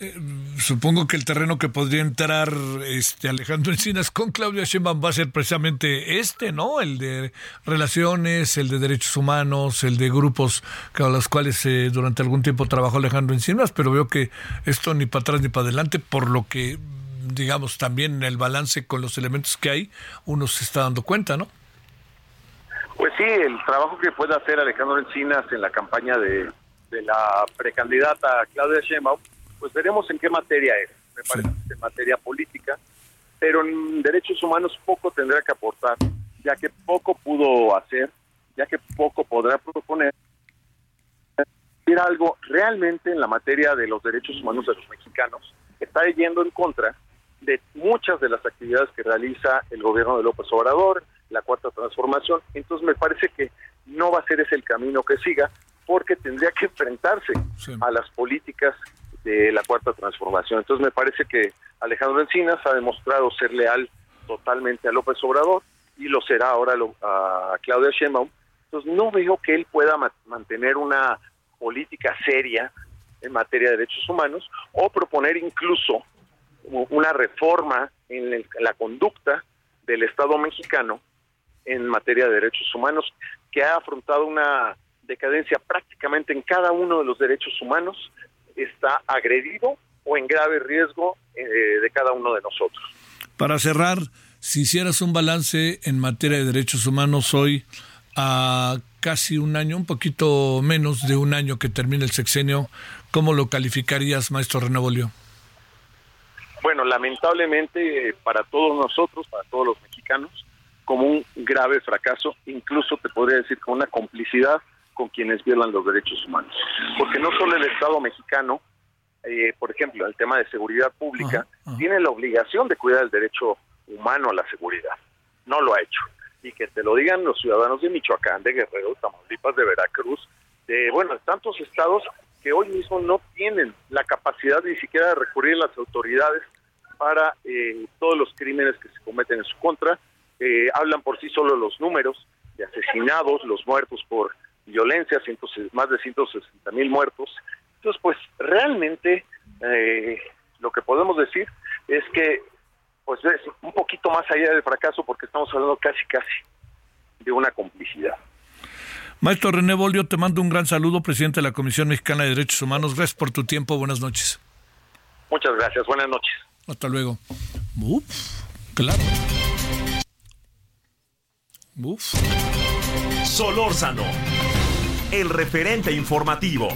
eh, supongo que el terreno que podría entrar este Alejandro Encinas con Claudia Sheinbaum va a ser precisamente este, ¿no? El de relaciones, el de derechos humanos, el de grupos con los cuales eh, durante algún tiempo trabajó Alejandro Encinas, pero veo que esto ni para atrás ni para adelante, por lo que digamos también el balance con los elementos que hay, uno se está dando cuenta, ¿no? Pues sí, el trabajo que puede hacer Alejandro Encinas en la campaña de de la precandidata Claudia Sheinbaum, pues veremos en qué materia es. Me parece que es en materia política, pero en derechos humanos poco tendrá que aportar, ya que poco pudo hacer, ya que poco podrá proponer era algo realmente en la materia de los derechos humanos de los mexicanos está yendo en contra de muchas de las actividades que realiza el gobierno de López Obrador, la cuarta transformación. Entonces me parece que no va a ser ese el camino que siga, porque tendría que enfrentarse a las políticas de la cuarta transformación. Entonces me parece que Alejandro Encinas ha demostrado ser leal totalmente a López Obrador y lo será ahora a Claudia Sheinbaum. Entonces no veo que él pueda mantener una política seria en materia de derechos humanos o proponer incluso una reforma en la conducta del Estado mexicano en materia de derechos humanos que ha afrontado una decadencia prácticamente en cada uno de los derechos humanos, está agredido o en grave riesgo eh, de cada uno de nosotros. Para cerrar, si hicieras un balance en materia de derechos humanos hoy, a casi un año, un poquito menos de un año que termina el sexenio, ¿cómo lo calificarías, maestro Renovolio? Bueno, lamentablemente para todos nosotros, para todos los mexicanos, como un grave fracaso, incluso te podría decir con una complicidad con quienes violan los derechos humanos. Porque no solo el Estado mexicano, eh, por ejemplo, el tema de seguridad pública, tiene la obligación de cuidar el derecho humano a la seguridad. No lo ha hecho y que te lo digan los ciudadanos de Michoacán, de Guerrero, Tamaulipas, de Veracruz, de, bueno, tantos estados que hoy mismo no tienen la capacidad ni siquiera de recurrir a las autoridades para eh, todos los crímenes que se cometen en su contra. Eh, hablan por sí solo los números de asesinados, los muertos por violencia, más de 160 mil muertos. Entonces, pues realmente eh, lo que podemos decir es que pues es un poquito más allá del fracaso porque estamos hablando casi casi de una complicidad. Maestro René Bolio, te mando un gran saludo, presidente de la Comisión Mexicana de Derechos Humanos. Gracias por tu tiempo. Buenas noches. Muchas gracias. Buenas noches. Hasta luego. Uf, claro. Uf. Solórzano, el referente informativo.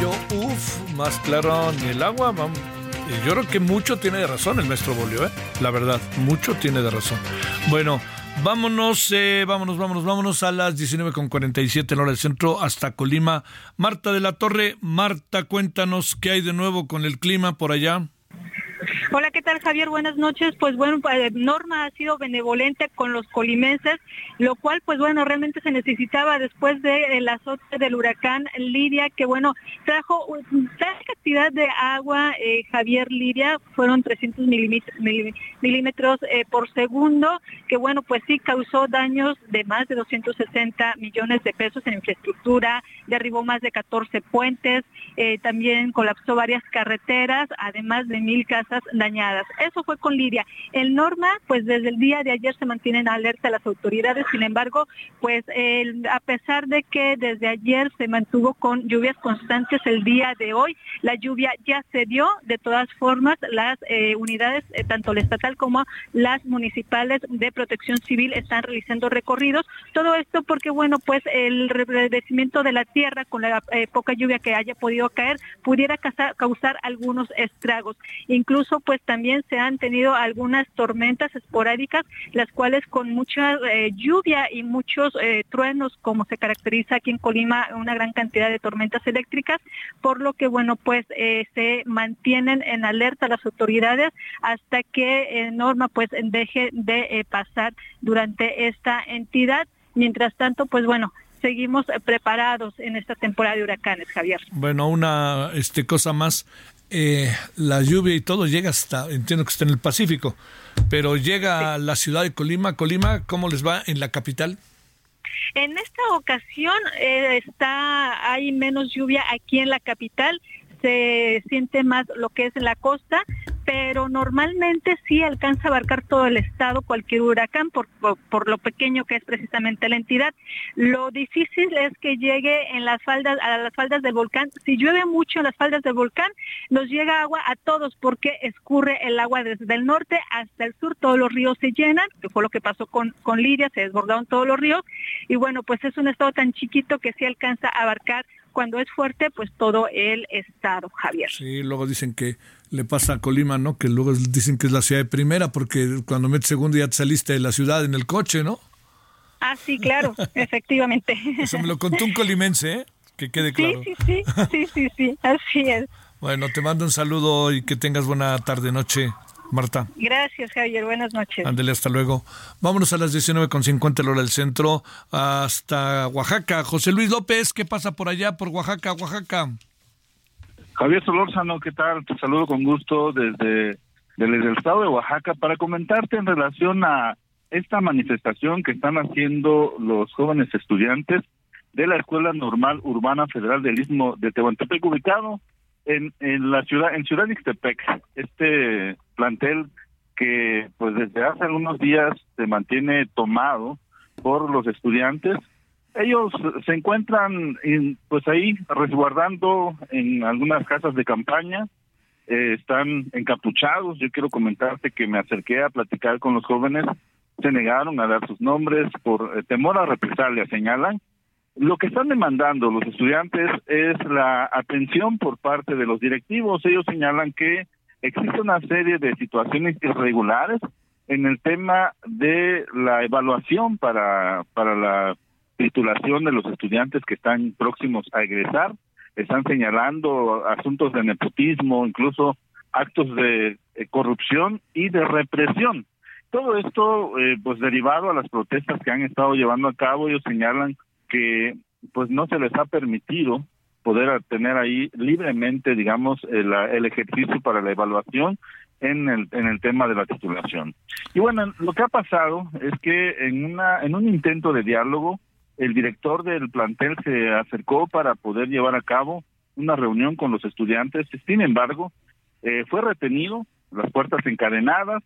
yo, uff, más claro ni el agua. Yo creo que mucho tiene de razón el maestro Bolio, ¿eh? La verdad, mucho tiene de razón. Bueno, vámonos, eh, vámonos, vámonos, vámonos a las 19.47 en hora del centro hasta Colima. Marta de la Torre, Marta, cuéntanos qué hay de nuevo con el clima por allá. Hola, ¿qué tal Javier? Buenas noches. Pues bueno, eh, Norma ha sido benevolente con los colimenses, lo cual pues bueno, realmente se necesitaba después de el azote del huracán Lidia, que bueno, trajo tal cantidad de agua, eh, Javier Lidia, fueron 300 milímetros, eh, por segundo, que bueno, pues sí causó daños de más de 260 millones de pesos en infraestructura, derribó más de 14 puentes, también colapsó varias carreteras, además de mil casas dañadas. Eso fue con Lidia. El Norma, pues desde el día de ayer se mantienen alerta las autoridades, sin embargo, pues a pesar de que desde ayer se mantuvo con lluvias constantes el día de hoy, la lluvia ya se dio, de todas formas, las eh, unidades, eh, tanto la estatal como las municipales de protección civil están realizando recorridos. Todo esto porque, bueno, pues el reverdecimiento de la tierra con la eh, poca lluvia que haya podido caer pudiera causar, causar algunos estragos. Incluso, pues también se han tenido algunas tormentas esporádicas, las cuales con mucha eh, lluvia y muchos eh, truenos, como se caracteriza aquí en Colima, una gran cantidad de tormentas eléctricas, por lo que, bueno, pues eh, se mantienen en alerta las autoridades hasta que Norma pues deje de pasar durante esta entidad. Mientras tanto, pues bueno, seguimos preparados en esta temporada de huracanes, Javier. Bueno, una este cosa más eh, la lluvia y todo llega hasta, entiendo que está en el Pacífico, pero llega a la ciudad de Colima. Colima, ¿cómo les va en la capital? En esta ocasión eh, está hay menos lluvia aquí en la capital se siente más lo que es la costa, pero normalmente sí alcanza a abarcar todo el estado cualquier huracán por, por, lo pequeño que es precisamente la entidad. Lo difícil es que llegue en las faldas, a las faldas del volcán. Si llueve mucho en las faldas del volcán, nos llega agua a todos porque escurre el agua desde el norte hasta el sur, todos los ríos se llenan, que fue lo que pasó con, con Lidia, se desbordaron todos los ríos, y bueno, pues es un estado tan chiquito que sí alcanza a abarcar cuando es fuerte, pues todo el estado, Javier. Sí, luego dicen que le pasa a Colima, ¿no? Que luego dicen que es la ciudad de primera, porque cuando metes segundo ya te saliste de la ciudad en el coche, ¿no? Ah, sí, claro, efectivamente. Eso me lo contó un colimense, ¿eh? Que quede claro. Sí, sí, sí, sí, sí, sí, así es. Bueno, te mando un saludo y que tengas buena tarde, noche. Marta. Gracias, Javier. Buenas noches. Ándele, hasta luego. Vámonos a las 19.50 la hora del centro hasta Oaxaca. José Luis López, ¿qué pasa por allá, por Oaxaca, Oaxaca? Javier Solórzano, ¿qué tal? Te saludo con gusto desde, desde el estado de Oaxaca para comentarte en relación a esta manifestación que están haciendo los jóvenes estudiantes de la Escuela Normal Urbana Federal del Istmo de Tehuantepec, ubicado en, en la ciudad, en Ciudad Ixtepec, este plantel que pues desde hace algunos días se mantiene tomado por los estudiantes. Ellos se encuentran pues ahí resguardando en algunas casas de campaña, eh, están encapuchados. Yo quiero comentarte que me acerqué a platicar con los jóvenes, se negaron a dar sus nombres por eh, temor a represalia, señalan, lo que están demandando los estudiantes es la atención por parte de los directivos. Ellos señalan que existe una serie de situaciones irregulares en el tema de la evaluación para, para la titulación de los estudiantes que están próximos a egresar. Están señalando asuntos de nepotismo, incluso actos de corrupción y de represión. Todo esto, eh, pues derivado a las protestas que han estado llevando a cabo, ellos señalan que pues no se les ha permitido poder tener ahí libremente, digamos, el, el, ejercicio para la evaluación en el, en el tema de la titulación. Y bueno, lo que ha pasado es que en, una, en un intento de diálogo, el director del plantel se acercó para poder llevar a cabo una reunión con los estudiantes. Sin embargo, eh, fue retenido, las puertas encadenadas,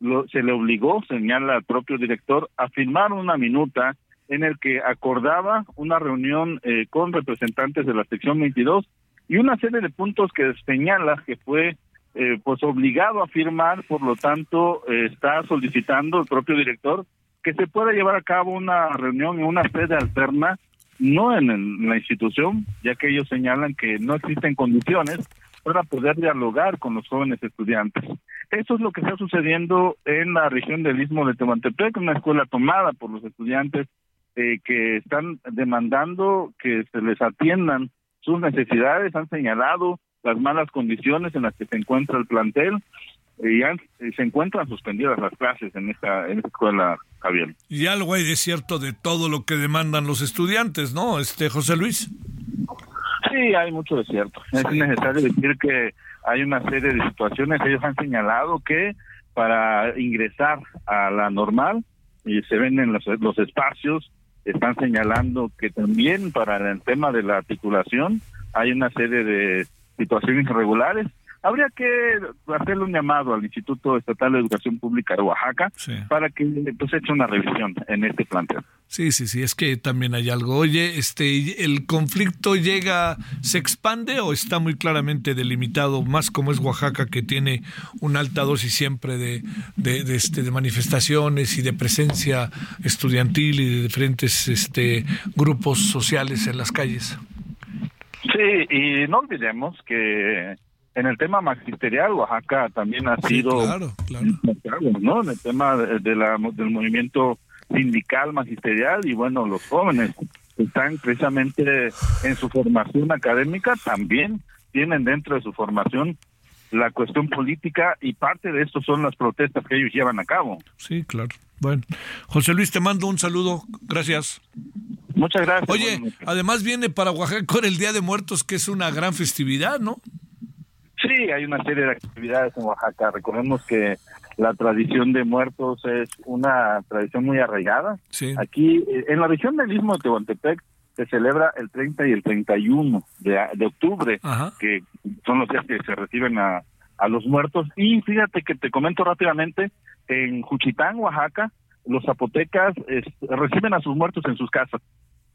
lo, se le obligó, señala el propio director, a firmar una minuta en el que acordaba una reunión eh, con representantes de la sección 22 y una serie de puntos que señala que fue eh, pues obligado a firmar, por lo tanto eh, está solicitando el propio director que se pueda llevar a cabo una reunión en una sede alterna, no en, la institución, ya que ellos señalan que no existen condiciones para poder dialogar con los jóvenes estudiantes. Eso es lo que está sucediendo en la región del Istmo de Tehuantepec, una escuela tomada por los estudiantes eh, que están demandando que se les atiendan sus necesidades, han señalado las malas condiciones en las que se encuentra el plantel y, se encuentran suspendidas las clases en esta, en esta escuela, Javier. Y algo hay de cierto de todo lo que demandan los estudiantes, ¿no, este José Luis? Sí, hay mucho de cierto. Es necesario decir que hay una serie de situaciones. Ellos han señalado que para ingresar a la normal y se venden los, los espacios están señalando que también para el tema de la articulación hay una serie de situaciones irregulares. Habría que hacerle un llamado al Instituto Estatal de Educación Pública de Oaxaca para que pues eche una revisión en este plantel. Sí, sí, sí, es que también hay algo. Oye, este, ¿el conflicto llega, se expande o está muy claramente delimitado, más como es Oaxaca, que tiene una alta dosis siempre de, de, este, de manifestaciones y de presencia estudiantil y de diferentes este, grupos sociales en las calles? Sí, y no olvidemos que en el tema magisterial, Oaxaca también ha sido, claro, claro. ¿no? En el tema de, la, del movimiento sindical magisterial y bueno, los jóvenes están precisamente en su formación académica también tienen dentro de su formación la cuestión política y parte de esto son las protestas que ellos llevan a cabo. Sí, claro. Bueno, José Luis, te mando un saludo. Gracias. Muchas gracias. Oye, además viene para Oaxaca el Día de Muertos, que es una gran festividad, ¿no? Sí, hay una serie de actividades en Oaxaca. Recordemos que la tradición de muertos es una tradición muy arraigada. Sí. Aquí, en la región del Istmo de Tehuantepec, se celebra el 30 y el 31 de, de octubre, que son los días que se reciben a, a los muertos. Y fíjate que te comento rápidamente, en Juchitán, Oaxaca, los zapotecas reciben a sus muertos en sus casas.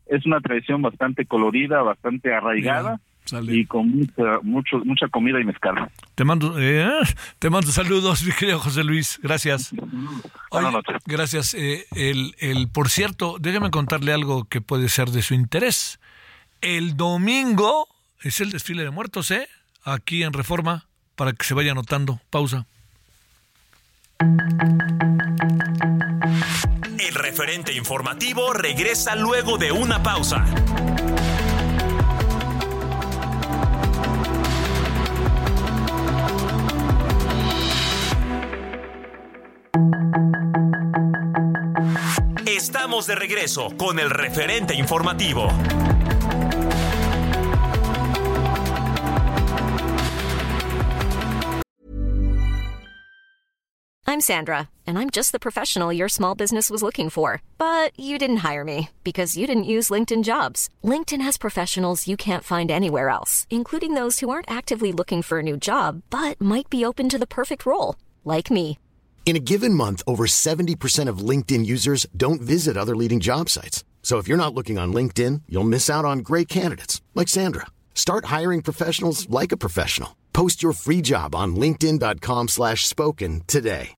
Es una tradición bastante colorida, bastante arraigada. Y con mucha, mucho, mucha comida y mezcal. Te mando, eh, te mando saludos, mi querido José Luis. Gracias. Buenas noches. Gracias. Eh, el, el, por cierto, déjame contarle algo que puede ser de su interés. El domingo es el desfile de muertos, ¿eh? Aquí en Reforma, para que se vaya anotando. Pausa. El referente informativo regresa luego de una pausa. Estamos de regreso con el referente informativo. I'm Sandra, and I'm just the professional your small business was looking for. But you didn't hire me because you didn't use LinkedIn jobs. LinkedIn has professionals you can't find anywhere else, including those who aren't actively looking for a new job but might be open to the perfect role, like me. In a given month, over 70% of LinkedIn users don't visit other leading job sites. So if you're not looking on LinkedIn, you'll miss out on great candidates like Sandra. Start hiring professionals like a professional. Post your free job on linkedin.com slash spoken today.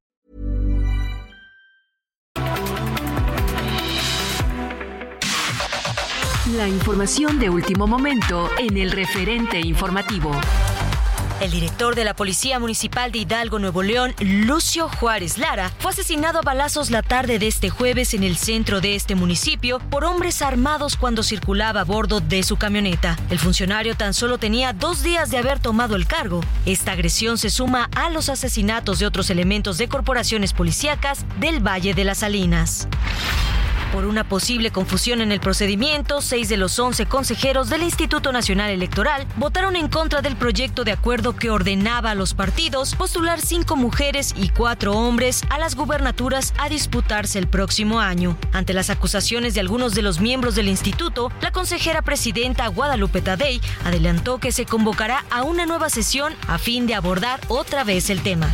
La información de último momento en el referente informativo. El director de la Policía Municipal de Hidalgo, Nuevo León, Lucio Juárez Lara, fue asesinado a balazos la tarde de este jueves en el centro de este municipio por hombres armados cuando circulaba a bordo de su camioneta. El funcionario tan solo tenía dos días de haber tomado el cargo. Esta agresión se suma a los asesinatos de otros elementos de corporaciones policíacas del Valle de las Salinas. Por una posible confusión en el procedimiento, seis de los once consejeros del Instituto Nacional Electoral votaron en contra del proyecto de acuerdo que ordenaba a los partidos postular cinco mujeres y cuatro hombres a las gubernaturas a disputarse el próximo año. Ante las acusaciones de algunos de los miembros del instituto, la consejera presidenta Guadalupe Tadei adelantó que se convocará a una nueva sesión a fin de abordar otra vez el tema.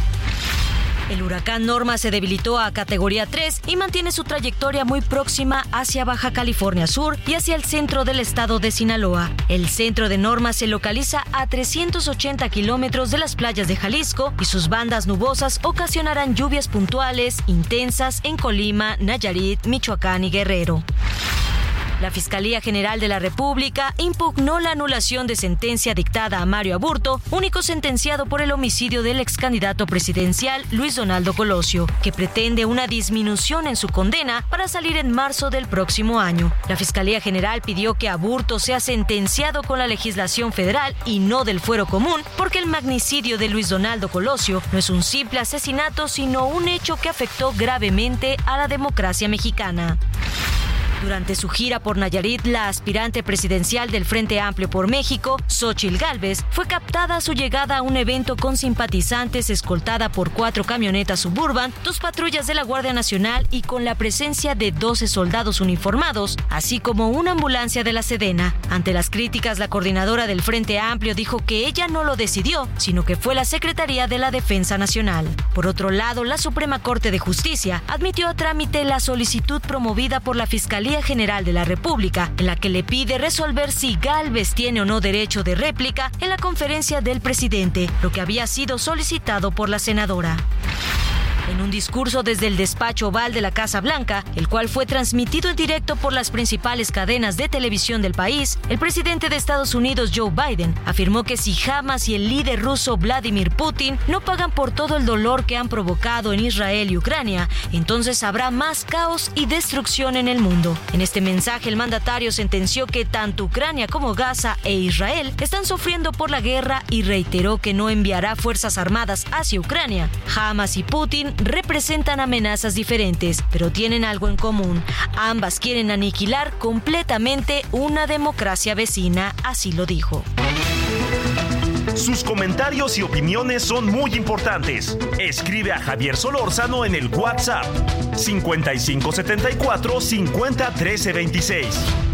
El huracán Norma se debilitó a categoría 3 y mantiene su trayectoria muy próxima hacia Baja California Sur y hacia el centro del estado de Sinaloa. El centro de Norma se localiza a 380 kilómetros de las playas de Jalisco y sus bandas nubosas ocasionarán lluvias puntuales intensas en Colima, Nayarit, Michoacán y Guerrero. La Fiscalía General de la República impugnó la anulación de sentencia dictada a Mario Aburto, único sentenciado por el homicidio del ex candidato presidencial Luis Donaldo Colosio, que pretende una disminución en su condena para salir en marzo del próximo año. La Fiscalía General pidió que Aburto sea sentenciado con la legislación federal y no del fuero común, porque el magnicidio de Luis Donaldo Colosio no es un simple asesinato, sino un hecho que afectó gravemente a la democracia mexicana. Durante su gira por Nayarit, la aspirante presidencial del Frente Amplio por México, Xochil Gálvez, fue captada a su llegada a un evento con simpatizantes escoltada por cuatro camionetas suburban, dos patrullas de la Guardia Nacional y con la presencia de 12 soldados uniformados, así como una ambulancia de la Sedena. Ante las críticas, la coordinadora del Frente Amplio dijo que ella no lo decidió, sino que fue la Secretaría de la Defensa Nacional. Por otro lado, la Suprema Corte de Justicia admitió a trámite la solicitud promovida por la Fiscalía General de la República, en la que le pide resolver si Galvez tiene o no derecho de réplica en la conferencia del presidente, lo que había sido solicitado por la senadora. En un discurso desde el despacho oval de la Casa Blanca, el cual fue transmitido en directo por las principales cadenas de televisión del país, el presidente de Estados Unidos, Joe Biden, afirmó que si Hamas y el líder ruso Vladimir Putin no pagan por todo el dolor que han provocado en Israel y Ucrania, entonces habrá más caos y destrucción en el mundo. En este mensaje, el mandatario sentenció que tanto Ucrania como Gaza e Israel están sufriendo por la guerra y reiteró que no enviará fuerzas armadas hacia Ucrania. Hamas y Putin representan amenazas diferentes, pero tienen algo en común. Ambas quieren aniquilar completamente una democracia vecina, así lo dijo. Sus comentarios y opiniones son muy importantes. Escribe a Javier Solórzano en el WhatsApp 5574 50 26.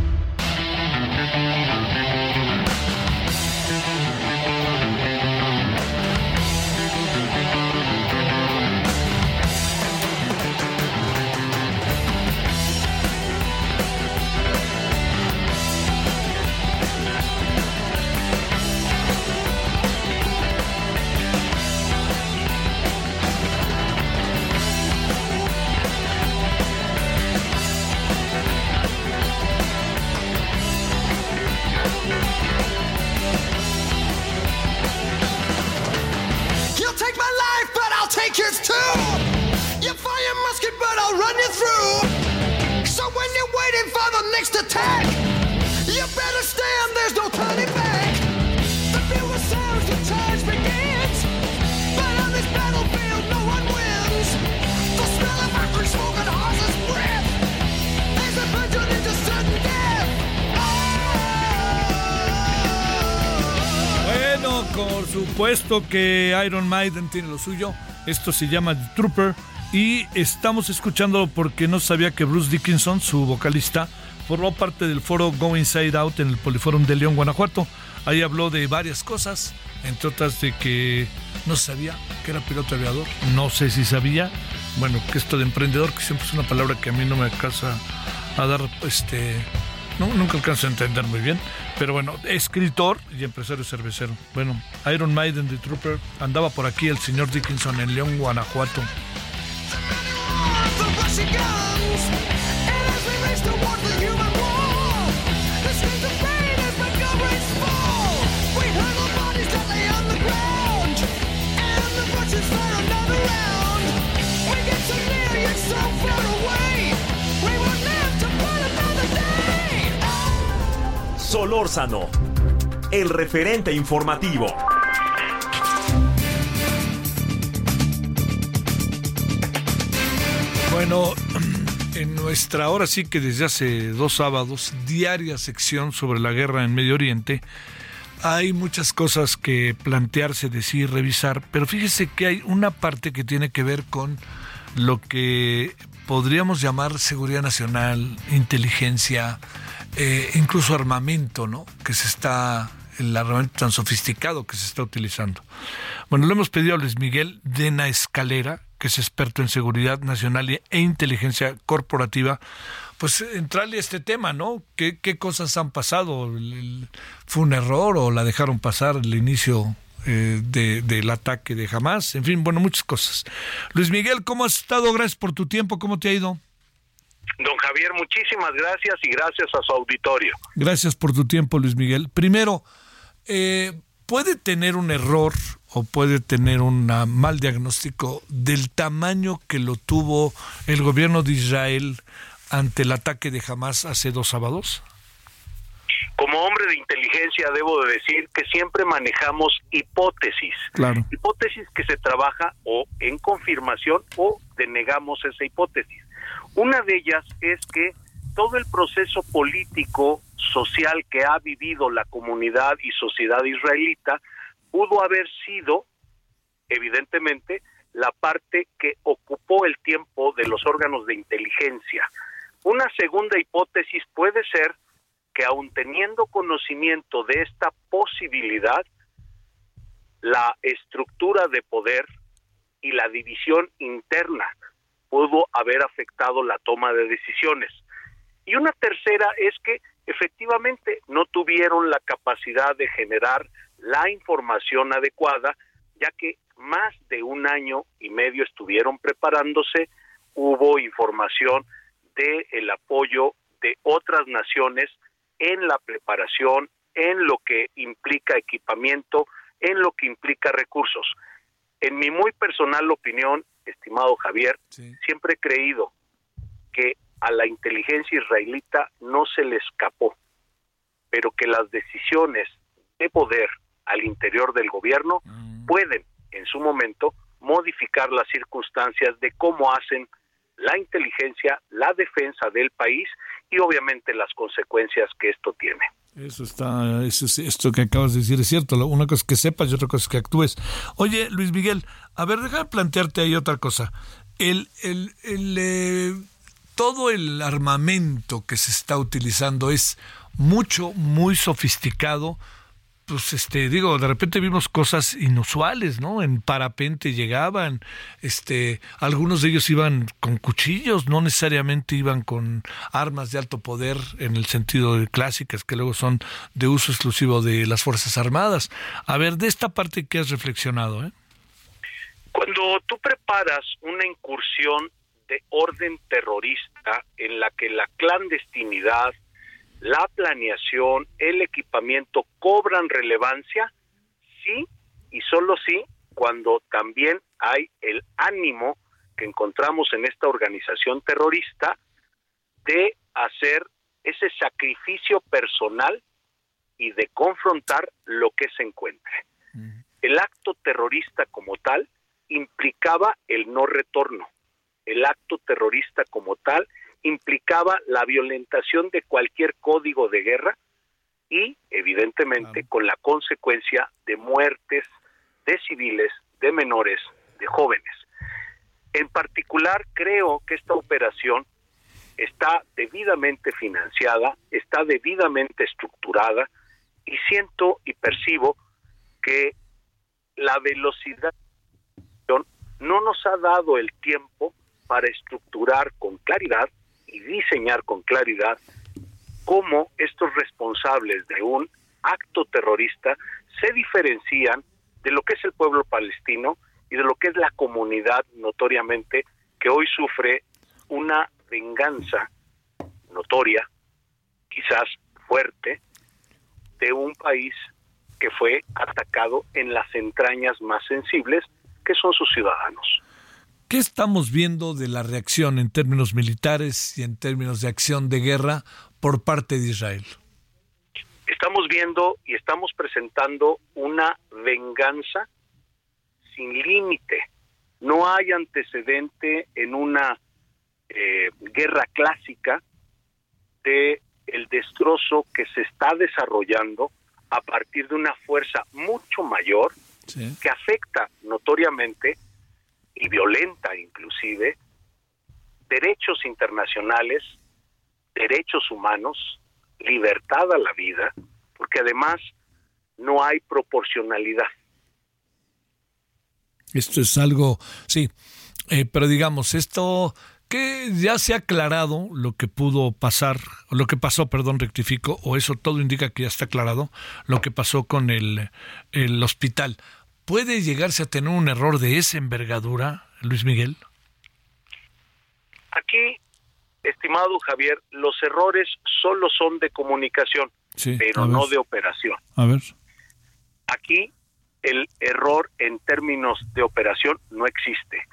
Que Iron Maiden tiene lo suyo. Esto se llama The Trooper. Y estamos escuchándolo porque no sabía que Bruce Dickinson, su vocalista, formó parte del foro Go Inside Out en el Poliforum de León, Guanajuato. Ahí habló de varias cosas, entre otras de que no sabía que era piloto aviador. No sé si sabía. Bueno, que esto de emprendedor, que siempre es una palabra que a mí no me alcanza a dar, este, no, nunca alcanzo a entender muy bien. Pero bueno, escritor y empresario cervecero. Bueno, Iron Maiden, The Trooper, andaba por aquí el señor Dickinson en León, Guanajuato. Solórzano, el referente informativo. Bueno, en nuestra ahora sí que desde hace dos sábados, diaria sección sobre la guerra en Medio Oriente, hay muchas cosas que plantearse, decir, revisar, pero fíjese que hay una parte que tiene que ver con lo que podríamos llamar seguridad nacional, inteligencia, eh, incluso armamento, ¿no? Que se está, el armamento tan sofisticado que se está utilizando. Bueno, le hemos pedido a Luis Miguel Dena Escalera, que es experto en seguridad nacional e inteligencia corporativa, pues entrarle a este tema, ¿no? ¿Qué, cosas han pasado? ¿El- el- ¿Fue un error o la dejaron pasar el inicio eh, de- del ataque de Hamas? En fin, bueno, muchas cosas. Luis Miguel, ¿cómo has estado? Gracias por tu tiempo. ¿Cómo te ha ido? Don Javier, muchísimas gracias y gracias a su auditorio. Gracias por tu tiempo, Luis Miguel. Primero, eh, ¿puede tener un error o puede tener un mal diagnóstico del tamaño que lo tuvo el gobierno de Israel ante el ataque de Hamas hace dos sábados? Como hombre de inteligencia debo de decir que siempre manejamos hipótesis. Claro. Hipótesis que se trabaja o en confirmación o denegamos esa hipótesis. Una de ellas es que todo el proceso político, social que ha vivido la comunidad y sociedad israelita pudo haber sido, evidentemente, la parte que ocupó el tiempo de los órganos de inteligencia. Una segunda hipótesis puede ser que aun teniendo conocimiento de esta posibilidad, la estructura de poder y la división interna pudo haber afectado la toma de decisiones. Y una tercera es que efectivamente no tuvieron la capacidad de generar la información adecuada, ya que más de un año y medio estuvieron preparándose, hubo información del el apoyo de otras naciones en la preparación, en lo que implica equipamiento, en lo que implica recursos. En mi muy personal opinión, estimado Javier, siempre he creído que a la inteligencia israelita no se le escapó, pero que las decisiones de poder al interior del gobierno pueden en su momento modificar las circunstancias de cómo hacen la inteligencia, la defensa del país y obviamente las consecuencias que esto tiene. Eso está, eso es- esto que acabas de decir es cierto. Una cosa es que sepas y otra cosa es que actúes. Oye, Luis Miguel, a ver, déjame plantearte ahí otra cosa. El, el, el, eh, todo el armamento que se está utilizando es mucho, muy sofisticado. Pues este, digo, de repente vimos cosas inusuales, ¿no? En parapente llegaban, este, algunos de ellos iban con cuchillos, no necesariamente iban con armas de alto poder en el sentido de clásicas que luego son de uso exclusivo de las Fuerzas Armadas. A ver, de esta parte que has reflexionado, ¿eh? Cuando tú preparas una incursión de orden terrorista en la que la clandestinidad, la planeación, el equipamiento cobran relevancia, sí y solo sí cuando también hay el ánimo que encontramos en esta organización terrorista de hacer ese sacrificio personal y de confrontar lo que se encuentre. El acto terrorista como tal implicaba el no retorno. El acto terrorista como tal implicaba la violentación de cualquier código de guerra y, evidentemente, con la consecuencia de muertes de civiles, de menores, de jóvenes. En particular, creo que esta operación está debidamente financiada, está debidamente estructurada y siento y percibo que la velocidad no nos ha dado el tiempo para estructurar con claridad y diseñar con claridad cómo estos responsables de un acto terrorista se diferencian de lo que es el pueblo palestino y de lo que es la comunidad notoriamente que hoy sufre una venganza notoria, quizás fuerte, de un país que fue atacado en las entrañas más sensibles, que son sus ciudadanos. ¿Qué estamos viendo de la reacción en términos militares y en términos de acción de guerra por parte de Israel? Estamos viendo y estamos presentando una venganza sin límite. No hay antecedente en una eh, guerra clásica de el destrozo que se está desarrollando a partir de una fuerza mucho mayor que afecta notoriamente y violenta inclusive derechos internacionales, derechos humanos, libertad a la vida, porque además no hay proporcionalidad. Esto es algo, sí, eh, pero digamos, esto que ya se ha aclarado lo que pudo pasar, lo que pasó, perdón, rectifico, o eso todo indica que ya está aclarado, lo que pasó con el, el hospital. ¿Puede llegarse a tener un error de esa envergadura, Luis Miguel? Aquí, estimado Javier, los errores solo son de comunicación, Sí, pero no de operación. A ver. Aquí el error en términos de operación no existe.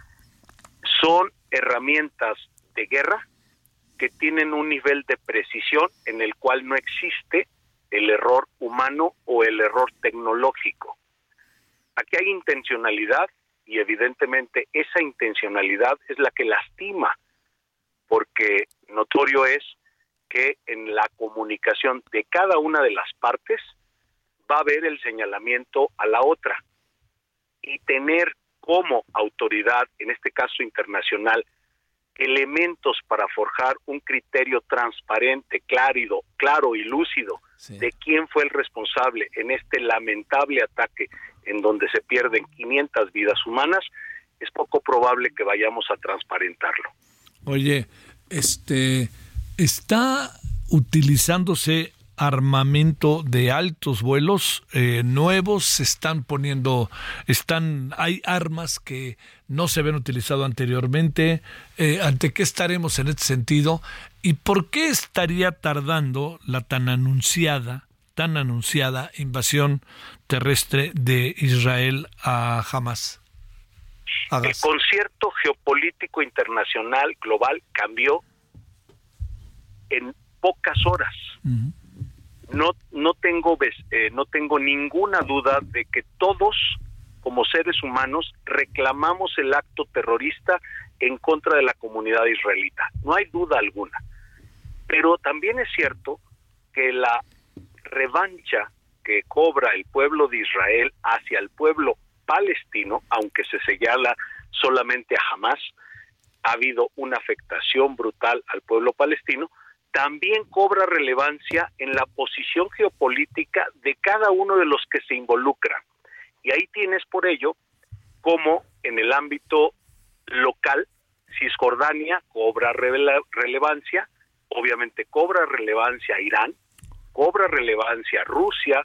Son herramientas de guerra que tienen un nivel de precisión en el cual no existe el error humano o el error tecnológico. Aquí hay intencionalidad y evidentemente esa intencionalidad es la que lastima, porque notorio es que en la comunicación de cada una de las partes va a haber el señalamiento a la otra. Y tener como autoridad, en este caso internacional, elementos para forjar un criterio transparente, claro, claro y lúcido de quién fue el responsable en este lamentable ataque en donde se pierden 500 vidas humanas, es poco probable que vayamos a transparentarlo. Oye, este está utilizándose armamento de altos vuelos eh, nuevos se están poniendo están hay armas que no se habían utilizado anteriormente eh, ante qué estaremos en este sentido y por qué estaría tardando la tan anunciada tan anunciada invasión terrestre de Israel a Hamas a El concierto geopolítico internacional global cambió en pocas horas. No no tengo eh, no tengo ninguna duda de que todos como seres humanos reclamamos el acto terrorista en contra de la comunidad israelita. No hay duda alguna. Pero también es cierto que la revancha que cobra el pueblo de Israel hacia el pueblo palestino, aunque se señala solamente a Hamas, ha habido una afectación brutal al pueblo palestino, también cobra relevancia en la posición geopolítica de cada uno de los que se involucran. Y ahí tienes por ello como en el ámbito local, Cisjordania cobra relevancia, obviamente cobra relevancia Irán, cobra relevancia Rusia,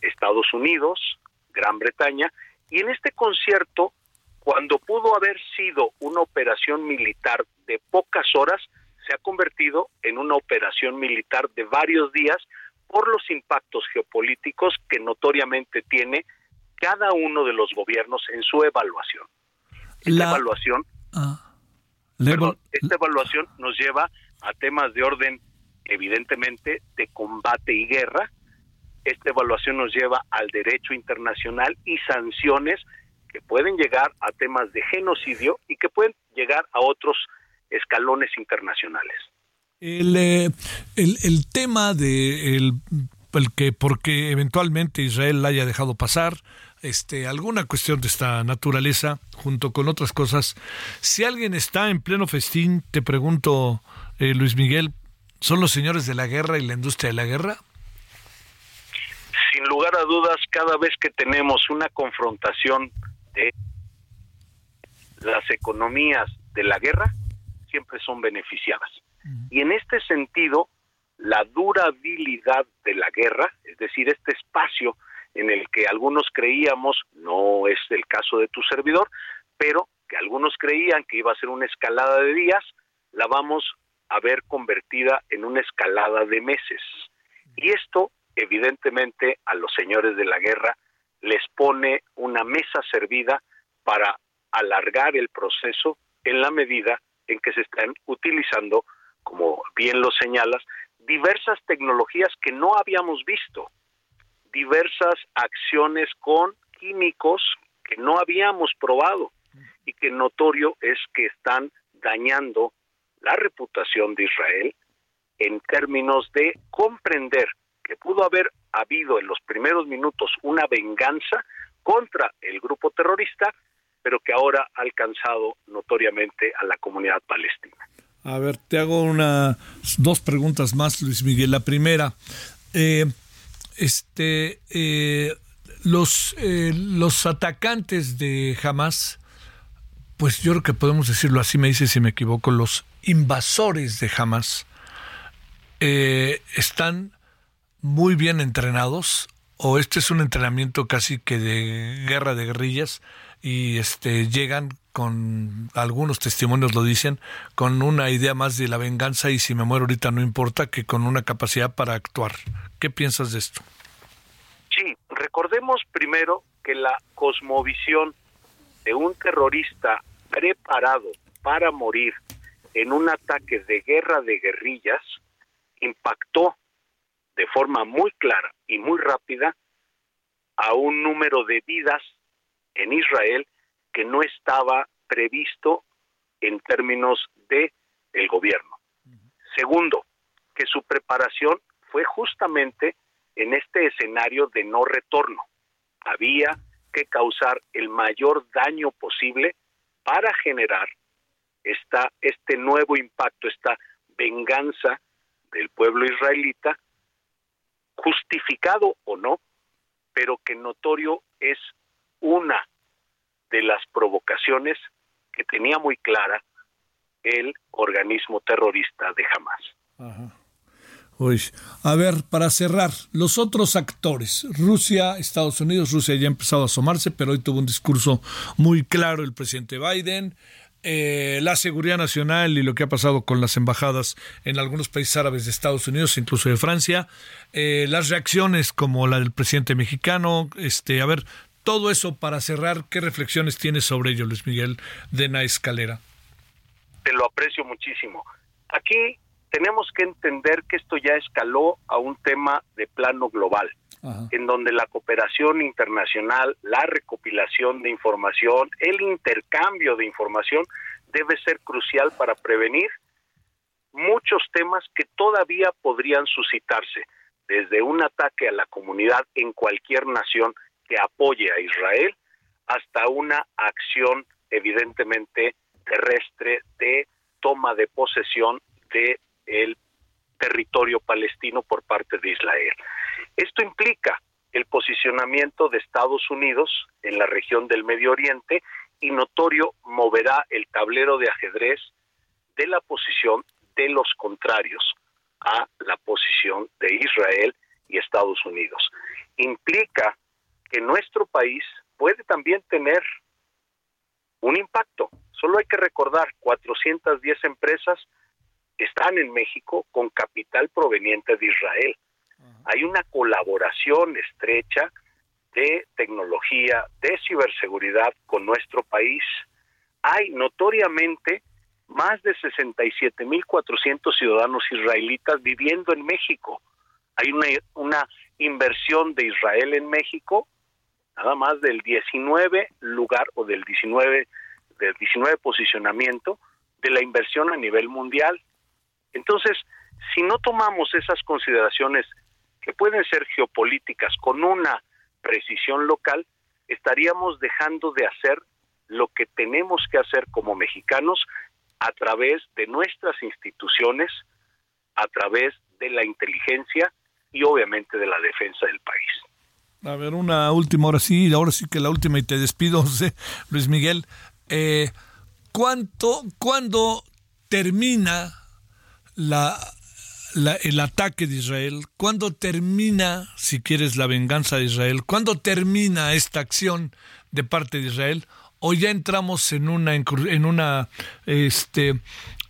Estados Unidos, Gran Bretaña, y en este concierto, cuando pudo haber sido una operación militar de pocas horas, se ha convertido en una operación militar de varios días por los impactos geopolíticos que notoriamente tiene cada uno de los gobiernos en su evaluación. Esta La- evaluación Ah. Perdón, esta evaluación nos lleva a temas de orden, evidentemente, de combate y guerra. Esta evaluación nos lleva al derecho internacional y sanciones que pueden llegar a temas de genocidio y que pueden llegar a otros escalones internacionales. El, eh, el, tema de el, el que porque eventualmente Israel la haya dejado pasar, este, alguna cuestión de esta naturaleza, junto con otras cosas. Si alguien está en pleno festín, te pregunto, eh, Luis Miguel, ¿son los señores de la guerra y la industria de la guerra? Sin lugar a dudas, cada vez que tenemos una confrontación de las economías de la guerra, siempre son beneficiadas. Y en este sentido, la durabilidad de la guerra, es decir, este espacio en el que algunos creíamos, no es el caso de tu servidor, pero que algunos creían que iba a ser una escalada de días, la vamos a ver convertida en una escalada de meses. Y esto, evidentemente, a los señores de la guerra les pone una mesa servida para alargar el proceso en la medida en que se están utilizando, como bien lo señalas, diversas tecnologías que no habíamos visto, diversas acciones con químicos que no habíamos probado y que notorio es que están dañando la reputación de Israel en términos de comprender que pudo haber habido en los primeros minutos una venganza contra el grupo terrorista, pero que ahora ha alcanzado notoriamente a la comunidad palestina. A ver, te hago una dos preguntas más, Luis Miguel. La primera, eh, este, eh, los eh, los atacantes de Hamas, pues yo creo que podemos decirlo así, me dice si me equivoco, los invasores de Hamas eh, están muy bien entrenados o este es un entrenamiento casi que de guerra de guerrillas y este llegan con algunos testimonios lo dicen con una idea más de la venganza y si me muero ahorita no importa que con una capacidad para actuar. ¿Qué piensas de esto? Sí, recordemos primero que la cosmovisión de un terrorista preparado para morir en un ataque de guerra de guerrillas impactó de forma muy clara y muy rápida a un número de vidas en Israel que no estaba previsto en términos de el gobierno. Segundo, que su preparación fue justamente en este escenario de no retorno. Había que causar el mayor daño posible para generar esta, este nuevo impacto, esta venganza del pueblo israelita, justificado o no, pero que notorio es una de las provocaciones que tenía muy clara el organismo terrorista de Hamas. Uy, a ver, para cerrar, los otros actores, Rusia, Estados Unidos, Rusia ya ha empezado a asomarse, pero hoy tuvo un discurso muy claro el presidente Biden, eh, la seguridad nacional y lo que ha pasado con las embajadas en algunos países árabes de Estados Unidos, incluso de Francia, eh, las reacciones como la del presidente mexicano, este, a ver, todo eso para cerrar, ¿qué reflexiones tienes sobre ello, Luis Miguel de Na Escalera? Te lo aprecio muchísimo. Aquí tenemos que entender que esto ya escaló a un tema de plano global, en donde la cooperación internacional, la recopilación de información, el intercambio de información debe ser crucial para prevenir muchos temas que todavía podrían suscitarse, desde un ataque a la comunidad en cualquier nación que apoye a Israel hasta una acción evidentemente terrestre de toma de posesión de el territorio palestino por parte de Israel. Esto implica el posicionamiento de Estados Unidos en la región del Medio Oriente y notorio moverá el tablero de ajedrez de la posición de los contrarios a la posición de Israel y Estados Unidos. Implica que nuestro país puede también tener un impacto. Solo hay que recordar, 410 empresas están en México con capital proveniente de Israel. Hay una colaboración estrecha de tecnología, de ciberseguridad con nuestro país. Hay notoriamente más de 67.400 ciudadanos israelitas viviendo en México. Hay una, una inversión de Israel en México, nada más del 19 lugar o del 19 del 19 posicionamiento de la inversión a nivel mundial. Entonces, si no tomamos esas consideraciones que pueden ser geopolíticas con una precisión local, estaríamos dejando de hacer lo que tenemos que hacer como mexicanos a través de nuestras instituciones, a través de la inteligencia y obviamente de la defensa del país. A ver, una última, ahora sí, ahora sí que la última y te despido, José Luis Miguel. Eh, ¿cuánto, ¿Cuándo termina la, la, el ataque de Israel? ¿Cuándo termina, si quieres, la venganza de Israel? ¿Cuándo termina esta acción de parte de Israel? ¿O ya entramos en una, en una, este,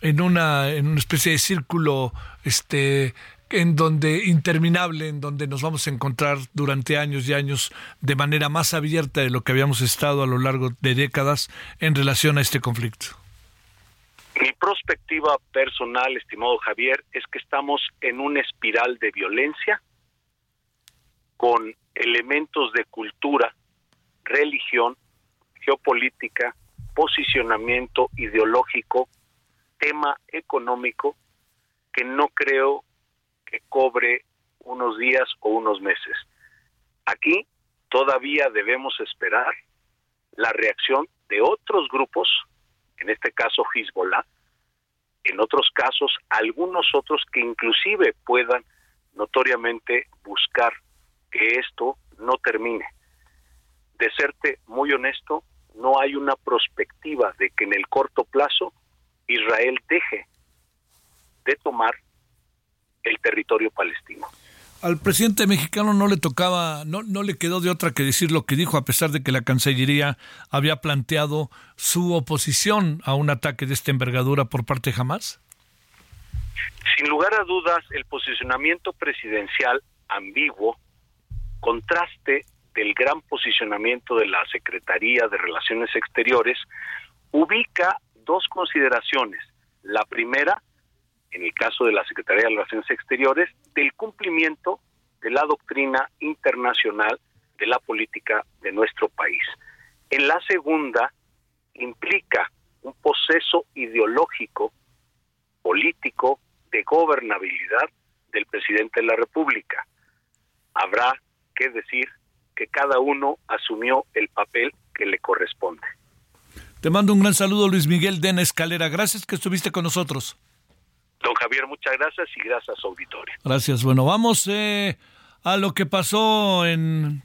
en una, en una especie de círculo, este, en donde interminable, en donde nos vamos a encontrar durante años y años de manera más abierta de lo que habíamos estado a lo largo de décadas en relación a este conflicto? Mi perspectiva personal, estimado Javier, es que estamos en una espiral de violencia con elementos de cultura, religión, geopolítica, posicionamiento ideológico, tema económico, que no creo que cobre unos días o unos meses. Aquí todavía debemos esperar la reacción de otros grupos, en este caso Hezbollah, en otros casos algunos otros que inclusive puedan notoriamente buscar que esto no termine. De serte muy honesto, no hay una perspectiva de que en el corto plazo Israel deje de tomar el territorio palestino. Al presidente mexicano no le tocaba, no, no le quedó de otra que decir lo que dijo, a pesar de que la Cancillería había planteado su oposición a un ataque de esta envergadura por parte de Hamas. Sin lugar a dudas, el posicionamiento presidencial ambiguo, contraste del gran posicionamiento de la Secretaría de Relaciones Exteriores, ubica dos consideraciones. La primera, en el caso de la Secretaría de Relaciones Exteriores, del cumplimiento de la doctrina internacional de la política de nuestro país. En la segunda, implica un proceso ideológico, político, de gobernabilidad del presidente de la República. Habrá que decir que cada uno asumió el papel que le corresponde. Te mando un gran saludo, Luis Miguel Dena Escalera. Gracias que estuviste con nosotros. Don Javier, muchas gracias y gracias auditorio. Gracias. Bueno, vamos eh, a lo que pasó en,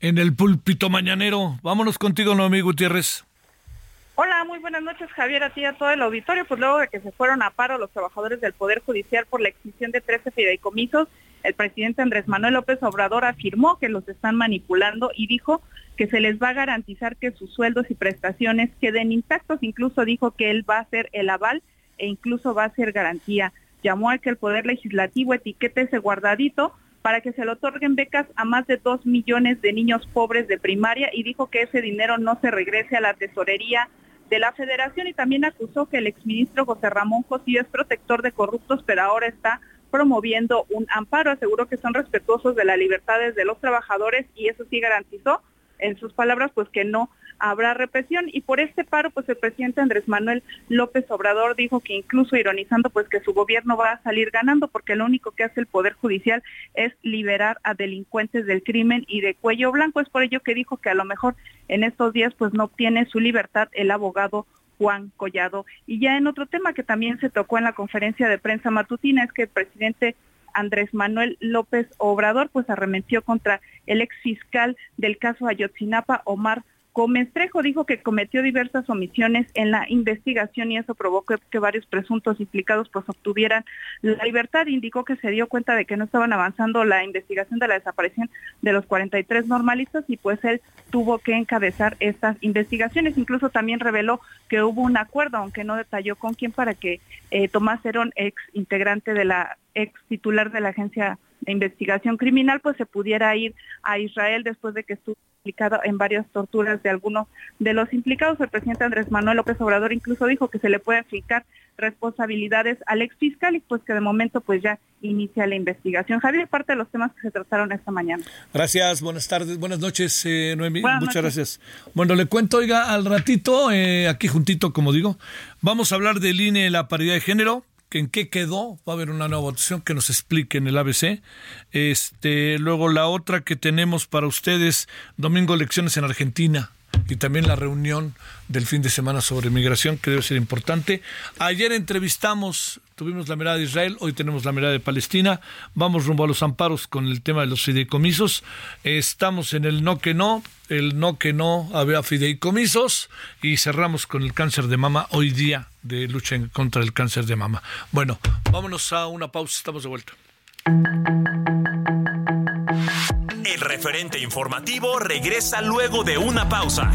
en el púlpito mañanero. Vámonos contigo, Noemí Gutiérrez. Hola, muy buenas noches Javier, a ti y a todo el auditorio. Pues luego de que se fueron a paro los trabajadores del Poder Judicial por la extinción de 13 fideicomisos, el presidente Andrés Manuel López Obrador afirmó que los están manipulando y dijo que se les va a garantizar que sus sueldos y prestaciones queden intactos. Incluso dijo que él va a ser el aval e incluso va a ser garantía. Llamó a que el Poder Legislativo etiquete ese guardadito para que se le otorguen becas a más de dos millones de niños pobres de primaria y dijo que ese dinero no se regrese a la tesorería de la federación y también acusó que el exministro José Ramón José es protector de corruptos, pero ahora está promoviendo un amparo. Aseguró que son respetuosos de las libertades de los trabajadores y eso sí garantizó en sus palabras pues que no habrá represión. Y por este paro pues el presidente Andrés Manuel López Obrador dijo que incluso ironizando pues que su gobierno va a salir ganando porque lo único que hace el poder judicial es liberar a delincuentes del crimen y de cuello blanco. Es por ello que dijo que a lo mejor en estos días pues no obtiene su libertad el abogado Juan Collado. Y ya en otro tema que también se tocó en la conferencia de prensa matutina es que el presidente Andrés Manuel López Obrador pues arremetió contra el ex fiscal del caso Ayotzinapa, Omar Gómez Trejo, dijo que cometió diversas omisiones en la investigación y eso provocó que varios presuntos implicados pues obtuvieran la libertad. Indicó que se dio cuenta de que no estaban avanzando la investigación de la desaparición de los 43 normalistas y pues él tuvo que encabezar estas investigaciones. Incluso también reveló que hubo un acuerdo, aunque no detalló con quién, para que eh, Tomás Herón, ex integrante de la ex titular de la Agencia investigación criminal, pues se pudiera ir a Israel después de que estuvo implicado en varias torturas de algunos de los implicados. El presidente Andrés Manuel López Obrador incluso dijo que se le puede aplicar responsabilidades al ex fiscal y pues que de momento pues ya inicia la investigación. Javier, parte de los temas que se trataron esta mañana. Gracias, buenas tardes, buenas noches, eh, Noemí. Buenas Muchas noches. gracias. Bueno, le cuento, oiga, al ratito, eh, aquí juntito, como digo, vamos a hablar del INE, la paridad de género. ¿En qué quedó? Va a haber una nueva votación que nos explique en el ABC. Este, luego la otra que tenemos para ustedes, domingo elecciones en Argentina y también la reunión del fin de semana sobre migración, que debe ser importante. Ayer entrevistamos, tuvimos la mirada de Israel, hoy tenemos la mirada de Palestina. Vamos rumbo a los amparos con el tema de los fideicomisos. Estamos en el no que no, el no que no había fideicomisos y cerramos con el cáncer de mama hoy día de lucha contra del cáncer de mama. Bueno, vámonos a una pausa, estamos de vuelta. El referente informativo regresa luego de una pausa.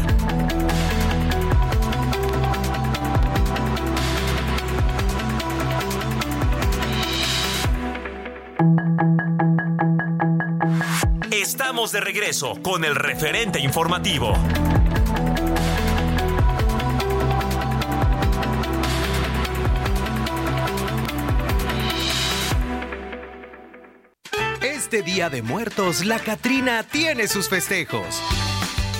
Estamos de regreso con el referente informativo. Este Día de Muertos, la Catrina tiene sus festejos.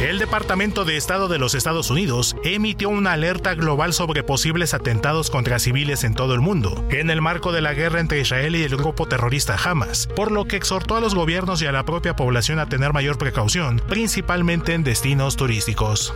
El Departamento de Estado de los Estados Unidos emitió una alerta global sobre posibles atentados contra civiles en todo el mundo, en el marco de la guerra entre Israel y el grupo terrorista Hamas, por lo que exhortó a los gobiernos y a la propia población a tener mayor precaución, principalmente en destinos turísticos.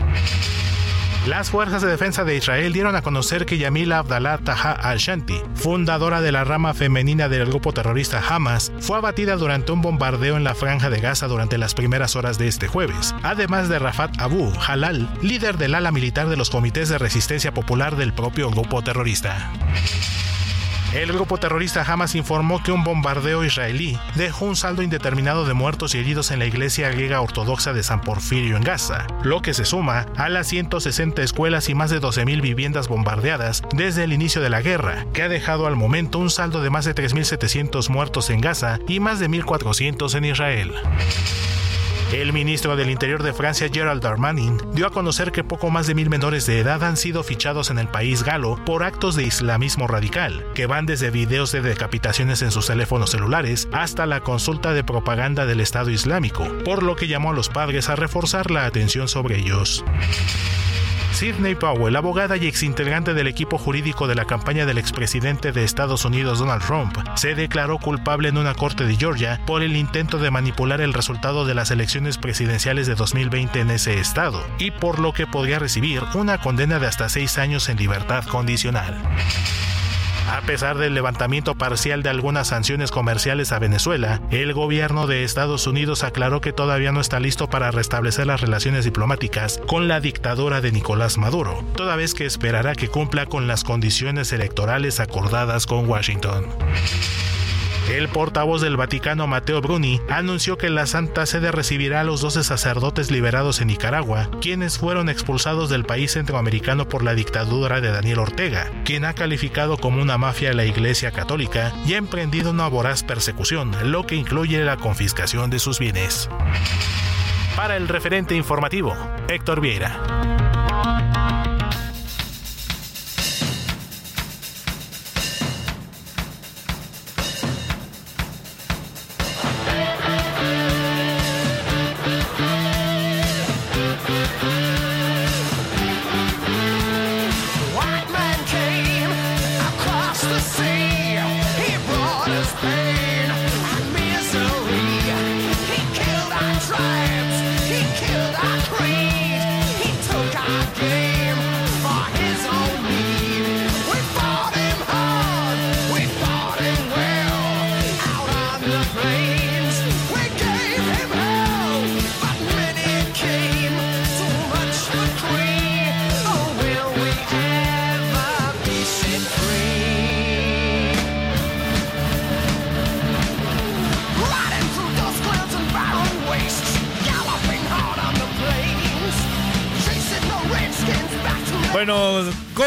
Las fuerzas de defensa de Israel dieron a conocer que Yamila Abdallah Taha al-Shanti, fundadora de la rama femenina del grupo terrorista Hamas, fue abatida durante un bombardeo en la franja de Gaza durante las primeras horas de este jueves, además de Rafat Abu Halal, líder del ala militar de los comités de resistencia popular del propio grupo terrorista. El grupo terrorista Hamas informó que un bombardeo israelí dejó un saldo indeterminado de muertos y heridos en la iglesia griega ortodoxa de San Porfirio en Gaza, lo que se suma a las 160 escuelas y más de 12.000 viviendas bombardeadas desde el inicio de la guerra, que ha dejado al momento un saldo de más de 3.700 muertos en Gaza y más de 1.400 en Israel. El ministro del Interior de Francia, Gerald Darmanin, dio a conocer que poco más de mil menores de edad han sido fichados en el país galo por actos de islamismo radical, que van desde videos de decapitaciones en sus teléfonos celulares hasta la consulta de propaganda del Estado Islámico, por lo que llamó a los padres a reforzar la atención sobre ellos. Sidney Powell, abogada y exintegrante del equipo jurídico de la campaña del expresidente de Estados Unidos Donald Trump, se declaró culpable en una corte de Georgia por el intento de manipular el resultado de las elecciones presidenciales de 2020 en ese estado, y por lo que podría recibir una condena de hasta seis años en libertad condicional. A pesar del levantamiento parcial de algunas sanciones comerciales a Venezuela, el gobierno de Estados Unidos aclaró que todavía no está listo para restablecer las relaciones diplomáticas con la dictadura de Nicolás Maduro, toda vez que esperará que cumpla con las condiciones electorales acordadas con Washington. El portavoz del Vaticano, Mateo Bruni, anunció que la Santa Sede recibirá a los 12 sacerdotes liberados en Nicaragua, quienes fueron expulsados del país centroamericano por la dictadura de Daniel Ortega, quien ha calificado como una mafia a la Iglesia Católica y ha emprendido una voraz persecución, lo que incluye la confiscación de sus bienes. Para el referente informativo, Héctor Vieira.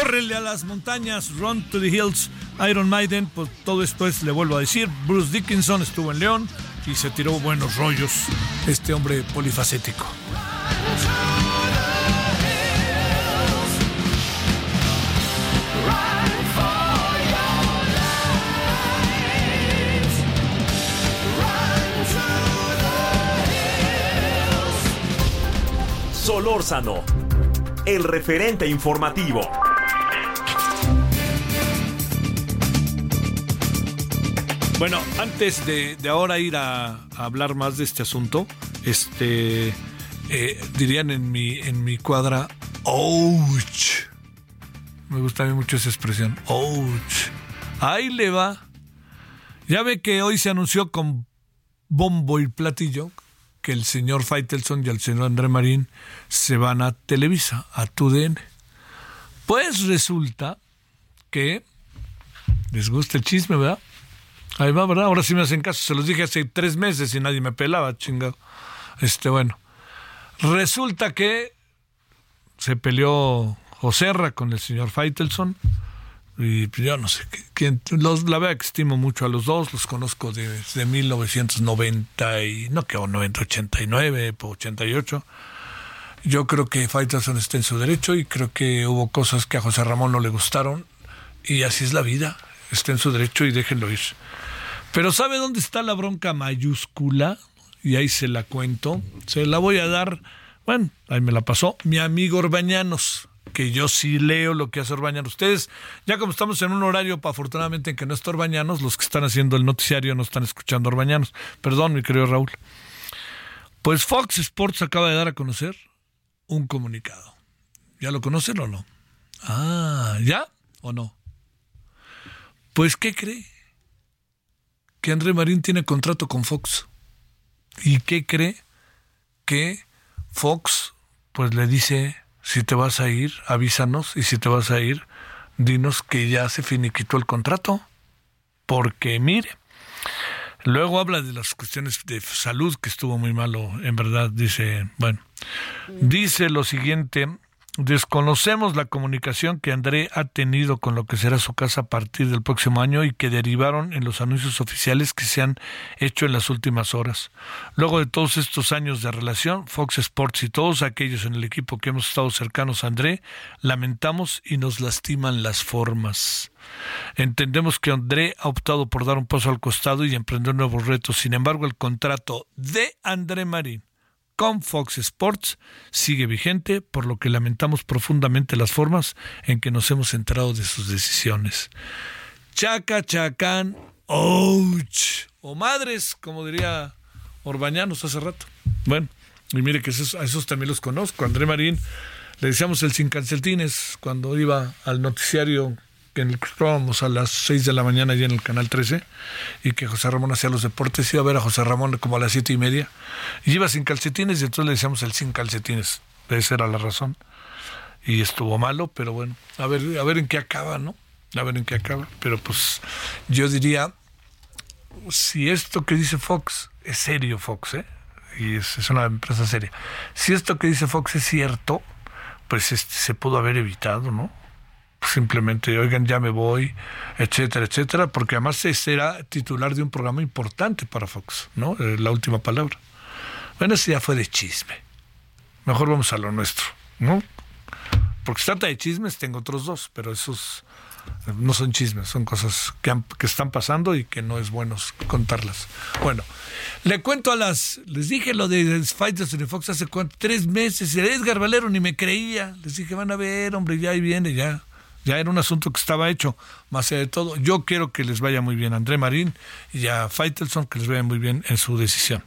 Córrele a las montañas, run to the hills, Iron Maiden, pues todo después le vuelvo a decir, Bruce Dickinson estuvo en León y se tiró buenos rollos, este hombre polifacético. Solórzano, el referente informativo. Bueno, antes de, de ahora ir a, hablar más de este asunto, este eh, dirían en mi, en mi cuadra, ouch. Me gusta a mí mucho esa expresión, ouch. Ahí le va. Ya ve que hoy se anunció con bombo y platillo que el señor Faitelson y el señor André Marín se van a Televisa, a TUDN. Pues resulta que les gusta el chisme, ¿verdad? Ahí va, ¿verdad? Ahora sí me hacen caso. Se los dije hace tres meses y nadie me pelaba, chingado. Este, bueno. Resulta que se peleó Joserra con el señor Faitelson. Y pues, yo no sé quién. Los, la verdad que estimo mucho a los dos. Los conozco desde 1990 y. No, que 90, 89, 88. Yo creo que Faitelson está en su derecho y creo que hubo cosas que a José Ramón no le gustaron. Y así es la vida. Está en su derecho y déjenlo ir. Pero ¿sabe dónde está la bronca mayúscula? Y ahí se la cuento. Se la voy a dar, bueno, ahí me la pasó, mi amigo Orbañanos, que yo sí leo lo que hace Orbañanos. Ustedes, ya como estamos en un horario, afortunadamente, en que no está Orbañanos, los que están haciendo el noticiario no están escuchando Orbañanos. Perdón, mi querido Raúl. Pues Fox Sports acaba de dar a conocer un comunicado. ¿Ya lo conocen o no? Ah, ¿ya o no? Pues, ¿qué cree? Que André Marín tiene contrato con Fox. ¿Y qué cree? Que Fox, pues le dice, si te vas a ir, avísanos, y si te vas a ir, dinos que ya se finiquitó el contrato. Porque mire, luego habla de las cuestiones de salud, que estuvo muy malo, en verdad, dice, bueno, dice lo siguiente, Desconocemos la comunicación que André ha tenido con lo que será su casa a partir del próximo año y que derivaron en los anuncios oficiales que se han hecho en las últimas horas. Luego de todos estos años de relación, Fox Sports y todos aquellos en el equipo que hemos estado cercanos a André, lamentamos y nos lastiman las formas. Entendemos que André ha optado por dar un paso al costado y emprender nuevos retos. Sin embargo, el contrato de André Marín con Fox Sports sigue vigente, por lo que lamentamos profundamente las formas en que nos hemos enterado de sus decisiones. Chaca, chacán, ouch, o madres, como diría Orbañanos hace rato. Bueno, y mire que esos, a esos también los conozco. André Marín, le decíamos el sin calcetines cuando iba al noticiario en el que estábamos a las 6 de la mañana allí en el canal 13 y que José Ramón hacía los deportes, iba a ver a José Ramón como a las siete y media y iba sin calcetines y entonces le decíamos el sin calcetines, esa era la razón y estuvo malo, pero bueno, a ver, a ver en qué acaba, ¿no? A ver en qué acaba, pero pues yo diría, si esto que dice Fox es serio Fox, ¿eh? Y es, una empresa seria, si esto que dice Fox es cierto, pues este, se pudo haber evitado, ¿no? Simplemente, oigan, ya me voy, etcétera, etcétera, porque además era titular de un programa importante para Fox, ¿no? Eh, la última palabra. Bueno, ese ya fue de chisme. Mejor vamos a lo nuestro, ¿no? Porque se trata de chismes, tengo otros dos, pero esos no son chismes, son cosas que, que están pasando y que no es bueno contarlas. Bueno, le cuento a las, les dije lo de Fighters de Fox hace cuánto, tres meses, y Edgar Valero ni me creía, les dije, van a ver, hombre, ya ahí viene, ya, ya era un asunto que estaba hecho, más allá de todo, yo quiero que les vaya muy bien André Marín y a Faitelson, que les vaya muy bien en su decisión.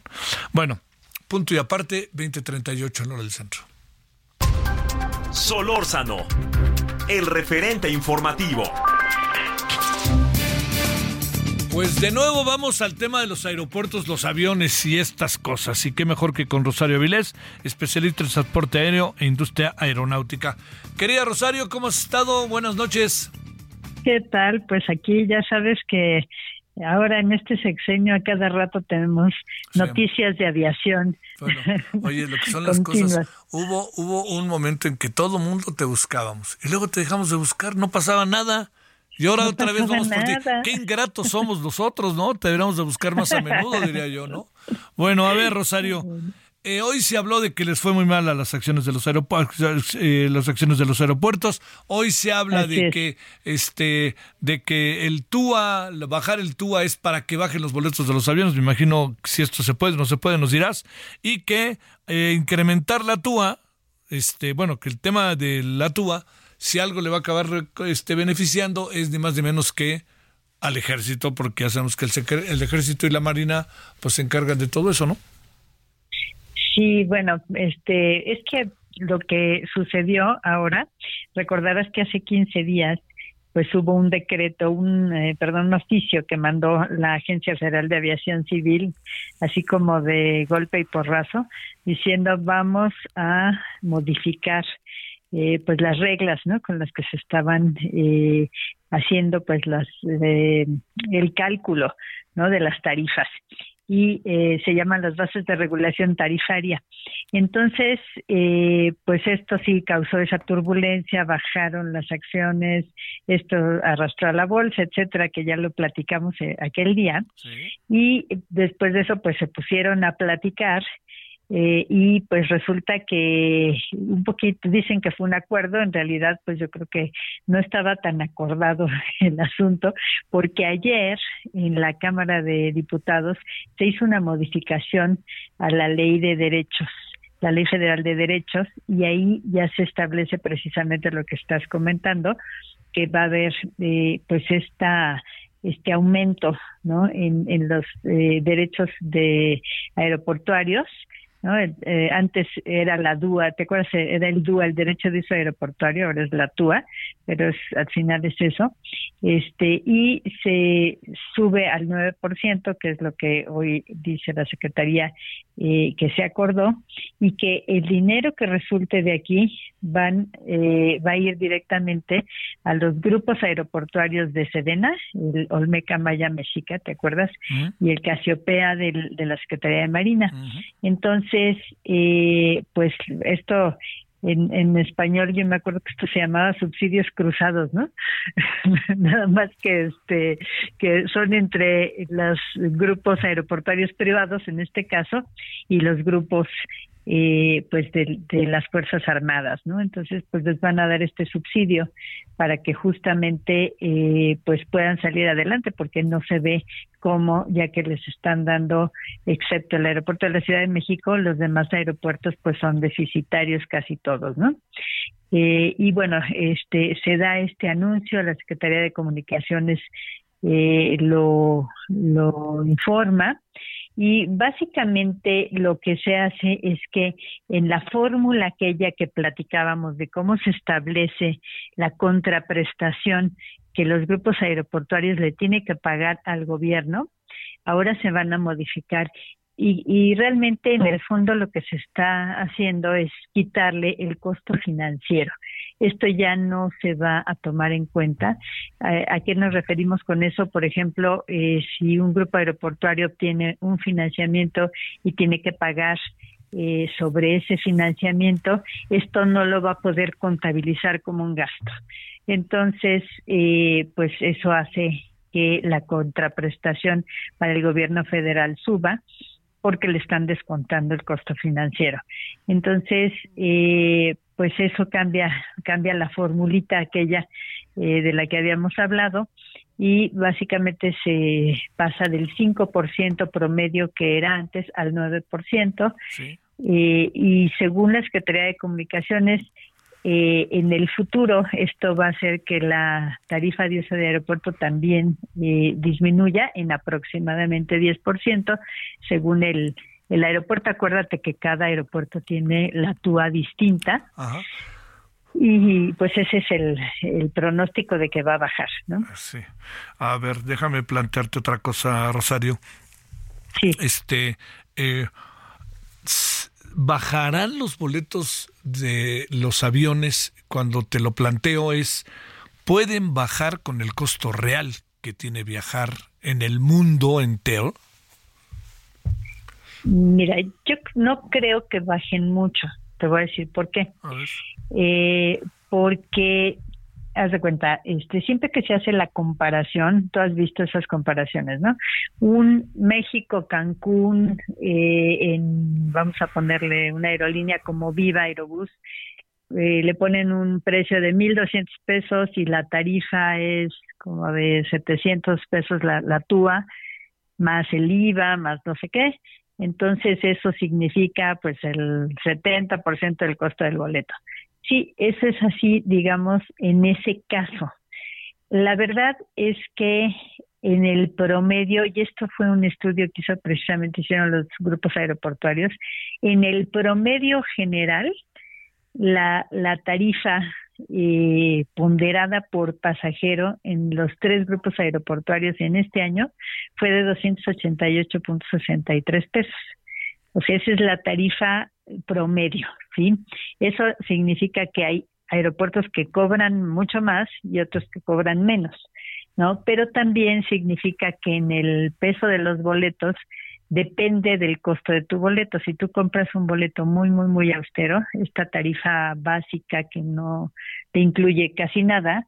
Bueno, punto y aparte, 2038 en hora del centro. Solórzano, el referente informativo. Pues de nuevo vamos al tema de los aeropuertos, los aviones y estas cosas. Y qué mejor que con Rosario Avilés, especialista en transporte aéreo e industria aeronáutica. Querida Rosario, ¿cómo has estado? Buenas noches. ¿Qué tal? Pues aquí ya sabes que Ahora en este sexenio a cada rato tenemos noticias de aviación. oye, lo que son las cosas, hubo, hubo un momento en que todo mundo te buscábamos y luego te dejamos de buscar, no pasaba nada. Y ahora otra vez vamos por ti. Qué ingratos somos nosotros, ¿no? Te deberíamos de buscar más a menudo, diría yo, ¿no? Bueno, a ver, Rosario. Eh, hoy se habló de que les fue muy mal a las acciones de los aeropuertos, eh, las acciones de los aeropuertos. Hoy se habla de que este, de que el TUA, bajar el TUA es para que bajen los boletos de los aviones. Me imagino si esto se puede, no se puede, nos dirás. Y que eh, incrementar la TUA, este, bueno, que el tema de la TUA, si algo le va a acabar este, beneficiando, es ni más ni menos que al ejército, porque ya sabemos que el, el ejército y la marina pues se encargan de todo eso, ¿no? Sí, bueno, este, es que lo que sucedió ahora, recordarás que hace 15 días pues hubo un decreto, un eh, perdón, un que mandó la Agencia Federal de Aviación Civil, así como de golpe y porrazo, diciendo vamos a modificar eh, pues las reglas, ¿no? Con las que se estaban eh, haciendo pues las el cálculo, ¿no? De las tarifas y eh, se llaman las bases de regulación tarifaria. Entonces, eh, pues esto sí causó esa turbulencia, bajaron las acciones, esto arrastró a la bolsa, etcétera, que ya lo platicamos eh, aquel día. Y después de eso, pues se pusieron a platicar eh, y pues resulta que un poquito dicen que fue un acuerdo, en realidad pues yo creo que no estaba tan acordado el asunto, porque ayer en la Cámara de Diputados se hizo una modificación a la ley de derechos la Ley Federal de Derechos y ahí ya se establece precisamente lo que estás comentando, que va a haber eh, pues esta este aumento ¿no? en, en los eh, derechos de aeroportuarios ¿no? Eh, antes era la DUA, ¿te acuerdas? Era el DUA, el derecho de uso aeroportuario, ahora es la TUA, pero es, al final es eso. Este, y se sube al 9%, que es lo que hoy dice la Secretaría eh, que se acordó, y que el dinero que resulte de aquí van eh, va a ir directamente a los grupos aeroportuarios de Sedena, el Olmeca Maya Mexica, ¿te acuerdas? Y el Casiopea del, de la Secretaría de Marina. Entonces, eh, pues esto en, en español yo me acuerdo que esto se llamaba subsidios cruzados, ¿no? Nada más que este que son entre los grupos aeroportuarios privados en este caso y los grupos eh, pues de, las fuerzas armadas no entonces pues les van a dar este subsidio para que justamente eh, pues puedan salir adelante porque no se ve cómo ya que les están dando excepto el aeropuerto de la Ciudad de México los demás aeropuertos pues son deficitarios casi todos no eh, y bueno este se da este anuncio la Secretaría de Comunicaciones eh, lo lo informa y básicamente lo que se hace es que en la fórmula aquella que platicábamos de cómo se establece la contraprestación que los grupos aeroportuarios le tienen que pagar al gobierno, ahora se van a modificar. Y, y, realmente en el fondo lo que se está haciendo es quitarle el costo financiero esto ya no se va a tomar en cuenta. ¿A, qué nos referimos con eso? Por ejemplo, eh, si un grupo aeroportuario obtiene un financiamiento y tiene que pagar eh, sobre ese financiamiento, esto no lo va a poder contabilizar como un gasto. Entonces, eh, pues eso hace que la contraprestación para el gobierno federal suba porque le están descontando el costo financiero. Entonces, eh, pues eso cambia, cambia la formulita aquella eh, de la que habíamos hablado y básicamente se pasa del 5% promedio que era antes al 9%. Eh, y según la Secretaría de Comunicaciones, eh, en el futuro esto va a hacer que la tarifa de uso de aeropuerto también eh, disminuya en aproximadamente 10%, según el, el aeropuerto. Acuérdate que cada aeropuerto tiene la TUA distinta. Y pues ese es el, el, pronóstico de que va a bajar, ¿no? Sí. A ver, déjame plantearte otra cosa, Rosario. Sí. Este, eh, ¿bajarán los boletos de los aviones cuando te lo planteo es, pueden bajar con el costo real que tiene viajar en el mundo entero? Mira, yo no creo que bajen mucho. Te voy a decir por qué. Eh, porque, haz de cuenta, este, siempre que se hace la comparación, tú has visto esas comparaciones, ¿no? Un México-Cancún, eh, en, vamos a ponerle una aerolínea como Viva Aerobús, eh, le ponen un precio de 1.200 pesos y la tarifa es como de 700 pesos la, la TUA, más el IVA, más no sé qué. Entonces eso significa pues el 70% del costo del boleto. Sí, eso es así, digamos, en ese caso. La verdad es que en el promedio, y esto fue un estudio que hizo precisamente hicieron los grupos aeroportuarios, en el promedio general, la, la tarifa eh, ponderada por pasajero en los tres grupos aeroportuarios en este año fue de 288.63 pesos. O sea, esa es la tarifa promedio, ¿sí? Eso significa que hay aeropuertos que cobran mucho más y otros que cobran menos, ¿no? Pero también significa que en el peso de los boletos depende del costo de tu boleto. Si tú compras un boleto muy, muy, muy austero, esta tarifa básica que no te incluye casi nada,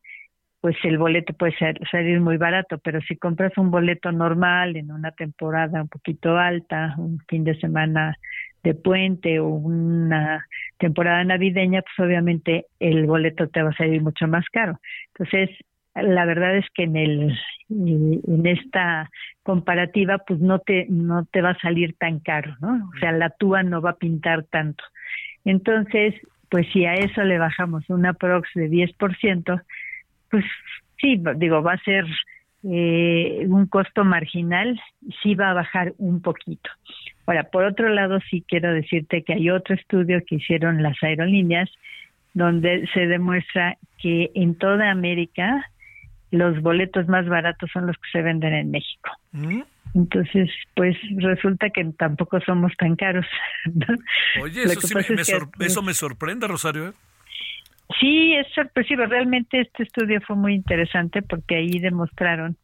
pues el boleto puede ser, salir muy barato, pero si compras un boleto normal en una temporada un poquito alta, un fin de semana de puente o una temporada navideña, pues obviamente el boleto te va a salir mucho más caro. Entonces, la verdad es que en el en esta comparativa pues no te no te va a salir tan caro, ¿no? O sea, la TUA no va a pintar tanto. Entonces, pues si a eso le bajamos una prox de 10%, pues sí, digo, va a ser eh, un costo marginal, sí va a bajar un poquito. Ahora, por otro lado, sí quiero decirte que hay otro estudio que hicieron las aerolíneas donde se demuestra que en toda América los boletos más baratos son los que se venden en México. ¿Mm? Entonces, pues resulta que tampoco somos tan caros. ¿no? Oye, eso, sí me, es que- eso me sorprende, Rosario. ¿eh? Sí, es sorpresivo. Realmente este estudio fue muy interesante porque ahí demostraron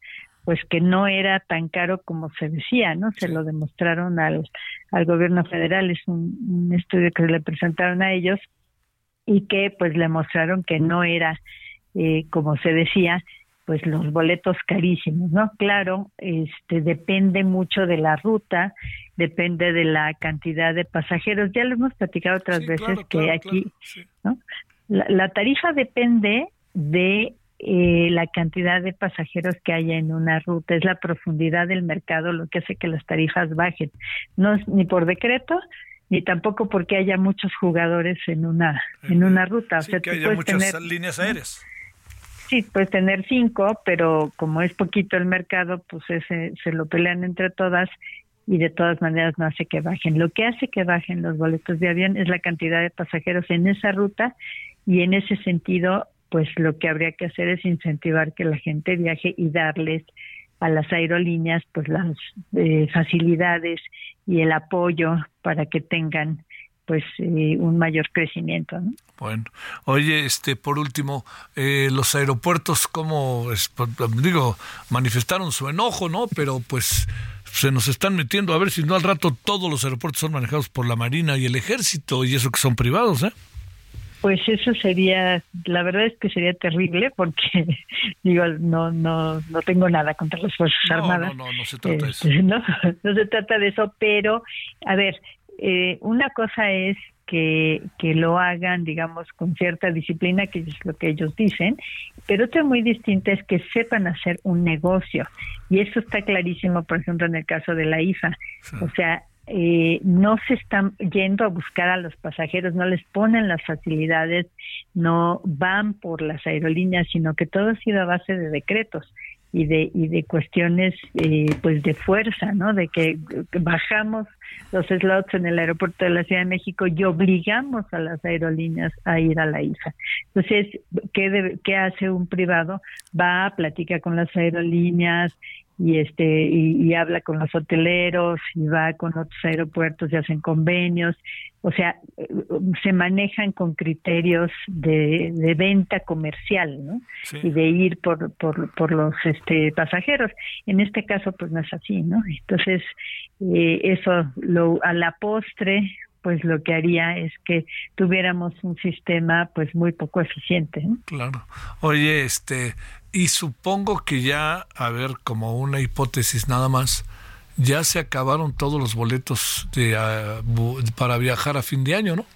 pues que no era tan caro como se decía, ¿no? Se lo demostraron al, al gobierno federal, es un, un estudio que le presentaron a ellos y que pues le mostraron que no era eh, como se decía, pues los boletos carísimos, ¿no? Claro, este depende mucho de la ruta, depende de la cantidad de pasajeros. Ya lo hemos platicado otras veces que aquí, ¿no? La, la tarifa depende de eh, la cantidad de pasajeros que haya en una ruta, es la profundidad del mercado lo que hace que las tarifas bajen. No es ni por decreto ni tampoco porque haya muchos jugadores en una en una ruta. O Sí, sea, que haya muchas tener- líneas aéreas. Sí, puedes tener cinco, pero como es poquito el mercado, pues ese, se lo pelean entre todas y de todas maneras no hace que bajen. Lo que hace que bajen los boletos de avión es la cantidad de pasajeros en esa ruta y en ese sentido, pues lo que habría que hacer es incentivar que la gente viaje y darles a las aerolíneas pues las eh, facilidades y el apoyo para que tengan pues eh, un mayor crecimiento. ¿no? Bueno, oye, este, por último, eh, los aeropuertos, como digo, manifestaron su enojo, ¿no? Pero pues se nos están metiendo a ver si no al rato todos los aeropuertos son manejados por la Marina y el Ejército y eso que son privados, ¿eh? Pues eso sería, la verdad es que sería terrible porque digo, no no no tengo nada contra las Fuerzas No, Armadas. no, no, no se trata de eso. Este, no, no se trata de eso, pero a ver, eh, una cosa es que, que lo hagan, digamos, con cierta disciplina, que es lo que ellos dicen, pero otra muy distinta es que sepan hacer un negocio. Y eso está clarísimo, por ejemplo, en el caso de la IFA. O sea, eh, no se están yendo a buscar a los pasajeros, no les ponen las facilidades, no van por las aerolíneas, sino que todo ha sido a base de decretos y de y de cuestiones eh, pues de fuerza, ¿no? De que bajamos los slots en el aeropuerto de la Ciudad de México y obligamos a las aerolíneas a ir a la IFA. Entonces, ¿qué, debe- qué hace un privado? Va, platica con las aerolíneas, y este y, y habla con los hoteleros y va con otros aeropuertos y hacen convenios o sea se manejan con criterios de, de venta comercial ¿no? Sí. y de ir por, por por los este pasajeros en este caso pues no es así no entonces eh, eso lo a la postre pues lo que haría es que tuviéramos un sistema pues muy poco eficiente ¿no? Claro. Oye, este, y supongo que ya, a ver, como una hipótesis nada más, ya se acabaron todos los boletos de, ah, para viajar a fin de año, ¿no?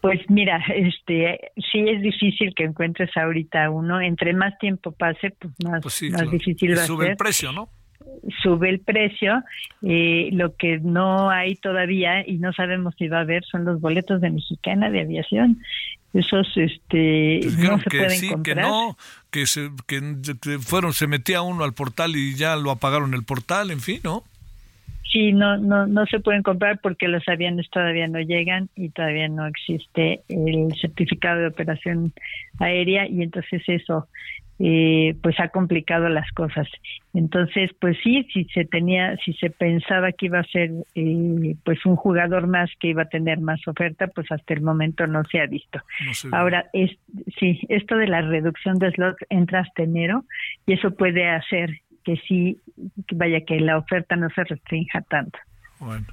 Pues mira, este, sí es difícil que encuentres ahorita uno. Entre más tiempo pase, pues más, Sí, más claro. difícil Y va a sube ser. el precio, ¿no? Sube el precio. Eh, lo que no hay todavía y no sabemos si va a haber son los boletos de Mexicana de Aviación. Esos, este, Pues no se que pueden sí, comprar. que no, que se que, que fueron, se metía uno al portal y ya lo apagaron el portal, en fin, ¿no? Sí, no, no, no se pueden comprar porque los aviones todavía no llegan y todavía no existe el certificado de operación aérea y entonces eso eh, pues ha complicado las cosas. Entonces, pues sí, si se tenía, si se pensaba que iba a ser eh, pues un jugador más que iba a tener más oferta, pues hasta el momento no se ha visto. No sé. Ahora, es, sí, esto de la reducción de slots entra hasta enero y eso puede hacer que sí, que vaya, que la oferta no se restrinja tanto. Bueno,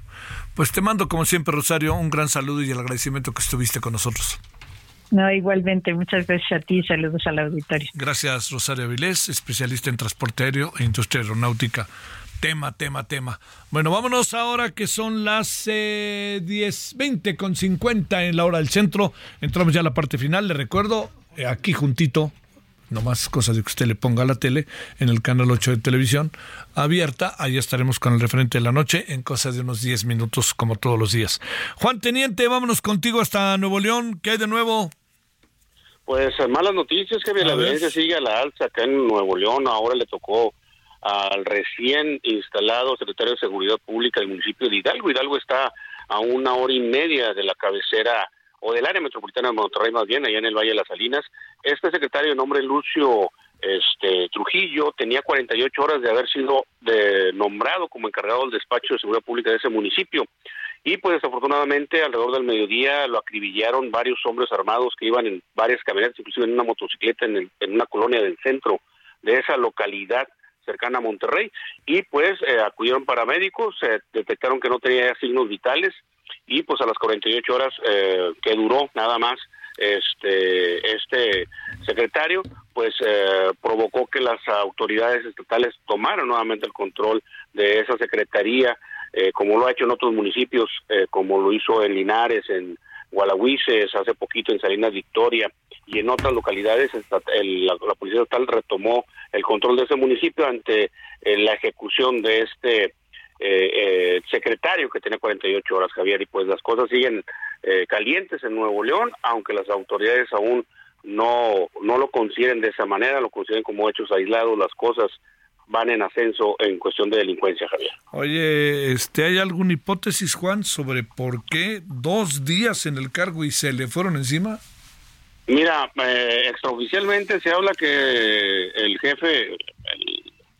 pues te mando como siempre, Rosario, un gran saludo y el agradecimiento que estuviste con nosotros. No, igualmente, muchas gracias a ti y saludos al auditorio. Gracias, Rosario Avilés, especialista en transporte aéreo e industria aeronáutica. Tema, tema, tema. Bueno, vámonos ahora que son las eh, 10.20 con 50 en la hora del centro. Entramos ya a la parte final. Le recuerdo, eh, aquí juntito, nomás cosas de que usted le ponga a la tele, en el canal 8 de televisión abierta. Ahí estaremos con el referente de la noche en cosas de unos 10 minutos, como todos los días. Juan Teniente, vámonos contigo hasta Nuevo León. ¿Qué hay de nuevo? Pues eh, malas noticias, que la violencia sigue a la alza acá en Nuevo León. Ahora le tocó al recién instalado secretario de Seguridad Pública del municipio de Hidalgo. Hidalgo está a una hora y media de la cabecera o del área metropolitana de Monterrey, más bien, allá en el Valle de las Salinas. Este secretario de nombre Lucio este, Trujillo tenía 48 horas de haber sido de, nombrado como encargado del despacho de seguridad pública de ese municipio. Y pues desafortunadamente alrededor del mediodía lo acribillaron varios hombres armados que iban en varias camionetas, inclusive en una motocicleta en, el- en una colonia del centro de esa localidad cercana a Monterrey. Y pues eh, acudieron paramédicos, se detectaron que no tenía signos vitales y pues a las 48 horas eh, que duró nada más este este secretario pues eh, provocó que las autoridades estatales tomaran nuevamente el control de esa secretaría eh, como lo ha hecho en otros municipios eh, como lo hizo en Linares en Gualahuises hace poquito en Salinas Victoria y en otras localidades el- la, la policía estatal retomó el control de ese municipio ante eh, la ejecución de este eh, eh, secretario que tiene 48 horas, Javier, y pues las cosas siguen eh, calientes en Nuevo León, aunque las autoridades aún no, no lo consideren de esa manera, lo consideren como hechos aislados, las cosas van en ascenso en cuestión de delincuencia, Javier. Oye, este, ¿hay alguna hipótesis, Juan, sobre por qué dos días en el cargo y se le fueron encima? Mira, eh, extraoficialmente se habla que el jefe,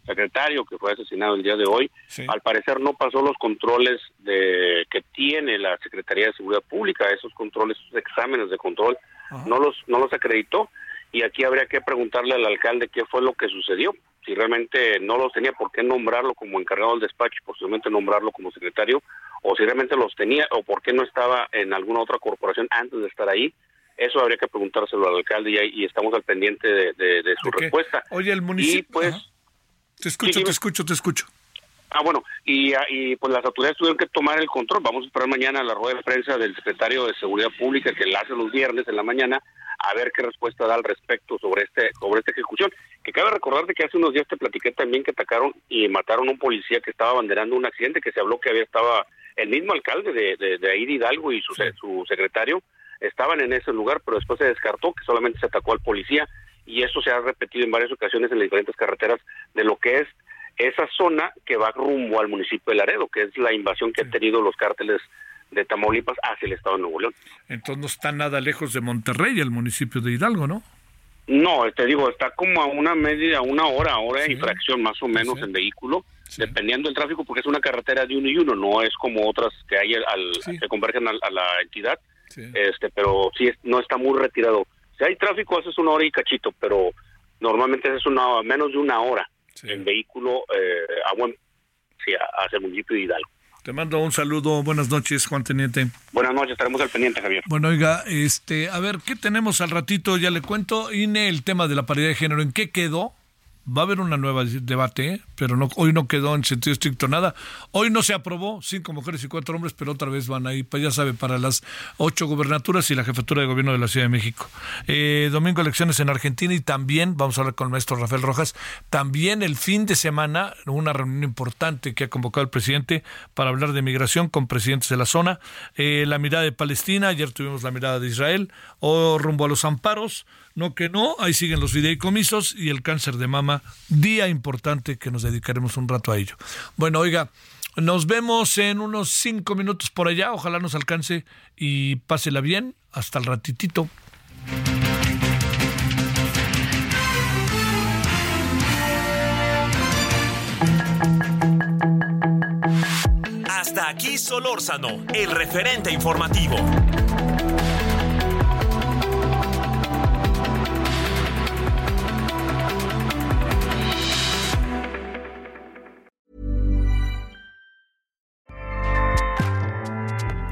secretario que fue asesinado el día de hoy, al parecer no pasó los controles de que tiene la Secretaría de Seguridad Pública, esos controles, esos exámenes de control, no los no los acreditó y aquí habría que preguntarle al alcalde qué fue lo que sucedió. Si realmente no los tenía, ¿por qué nombrarlo como encargado del despacho y posiblemente nombrarlo como secretario? O si realmente los tenía, o por qué no estaba en alguna otra corporación antes de estar ahí. Eso habría que preguntárselo al alcalde y, estamos al pendiente de, de- de su respuesta. Oye, el municipio... Y pues, Ajá. Te escucho, te escucho, te escucho. Ah, bueno, y, y pues las autoridades tuvieron que tomar el control. Vamos a esperar mañana la rueda de prensa del secretario de Seguridad Pública que la hace los viernes en la mañana a ver qué respuesta da al respecto sobre este sobre esta ejecución. Que cabe recordarte que hace unos días te platiqué también que atacaron y mataron a un policía que estaba abanderando un accidente que se habló que había estaba el mismo alcalde de, de, de ahí de Hidalgo y su, se- su secretario estaban en ese lugar, pero después se descartó que solamente se atacó al policía y esto se ha repetido en varias ocasiones en las diferentes carreteras de lo que es esa zona que va rumbo al municipio de Laredo, que es la invasión que han tenido los cárteles de Tamaulipas hacia el estado de Nuevo León. Entonces no está nada lejos de Monterrey, el municipio de Hidalgo, ¿no? No, te digo, está como a una media, una hora, hora y fracción más o menos en vehículo, dependiendo del tráfico, porque es una carretera de uno y uno, no es como otras que hay al, que convergen al- a, la entidad, este, pero sí no está muy retirado. Si hay tráfico, haces una hora y cachito, pero normalmente es una menos de una hora en vehículo eh, a buen, sí, hacia el municipio de Hidalgo. Te mando un saludo. Buenas noches, Juan Teniente. Buenas noches, estaremos al pendiente, Javier. Bueno, oiga, este, a ver, ¿qué tenemos al ratito? Ya le cuento. INE, el tema de la paridad de género, ¿en qué quedó? Va a haber una nueva debate, pero no, hoy no quedó en sentido estricto nada. Hoy no se aprobó, cinco mujeres y cuatro hombres, pero otra vez van ahí, pues ya sabe, para las ocho gubernaturas y la jefatura de gobierno de la Ciudad de México. Eh, domingo elecciones en Argentina y también, vamos a hablar con el maestro Rafael Rojas, también el fin de semana, una reunión importante que ha convocado el presidente para hablar de migración con presidentes de la zona. Eh, la mirada de Palestina, ayer tuvimos la mirada de Israel, o rumbo a los amparos. No que no, ahí siguen los fideicomisos y el cáncer de mama, día importante que nos dedicaremos un rato a ello. Bueno, oiga, nos vemos en unos cinco minutos por allá, ojalá nos alcance y pásela bien, hasta el ratitito. Hasta aquí Solórzano, el referente informativo.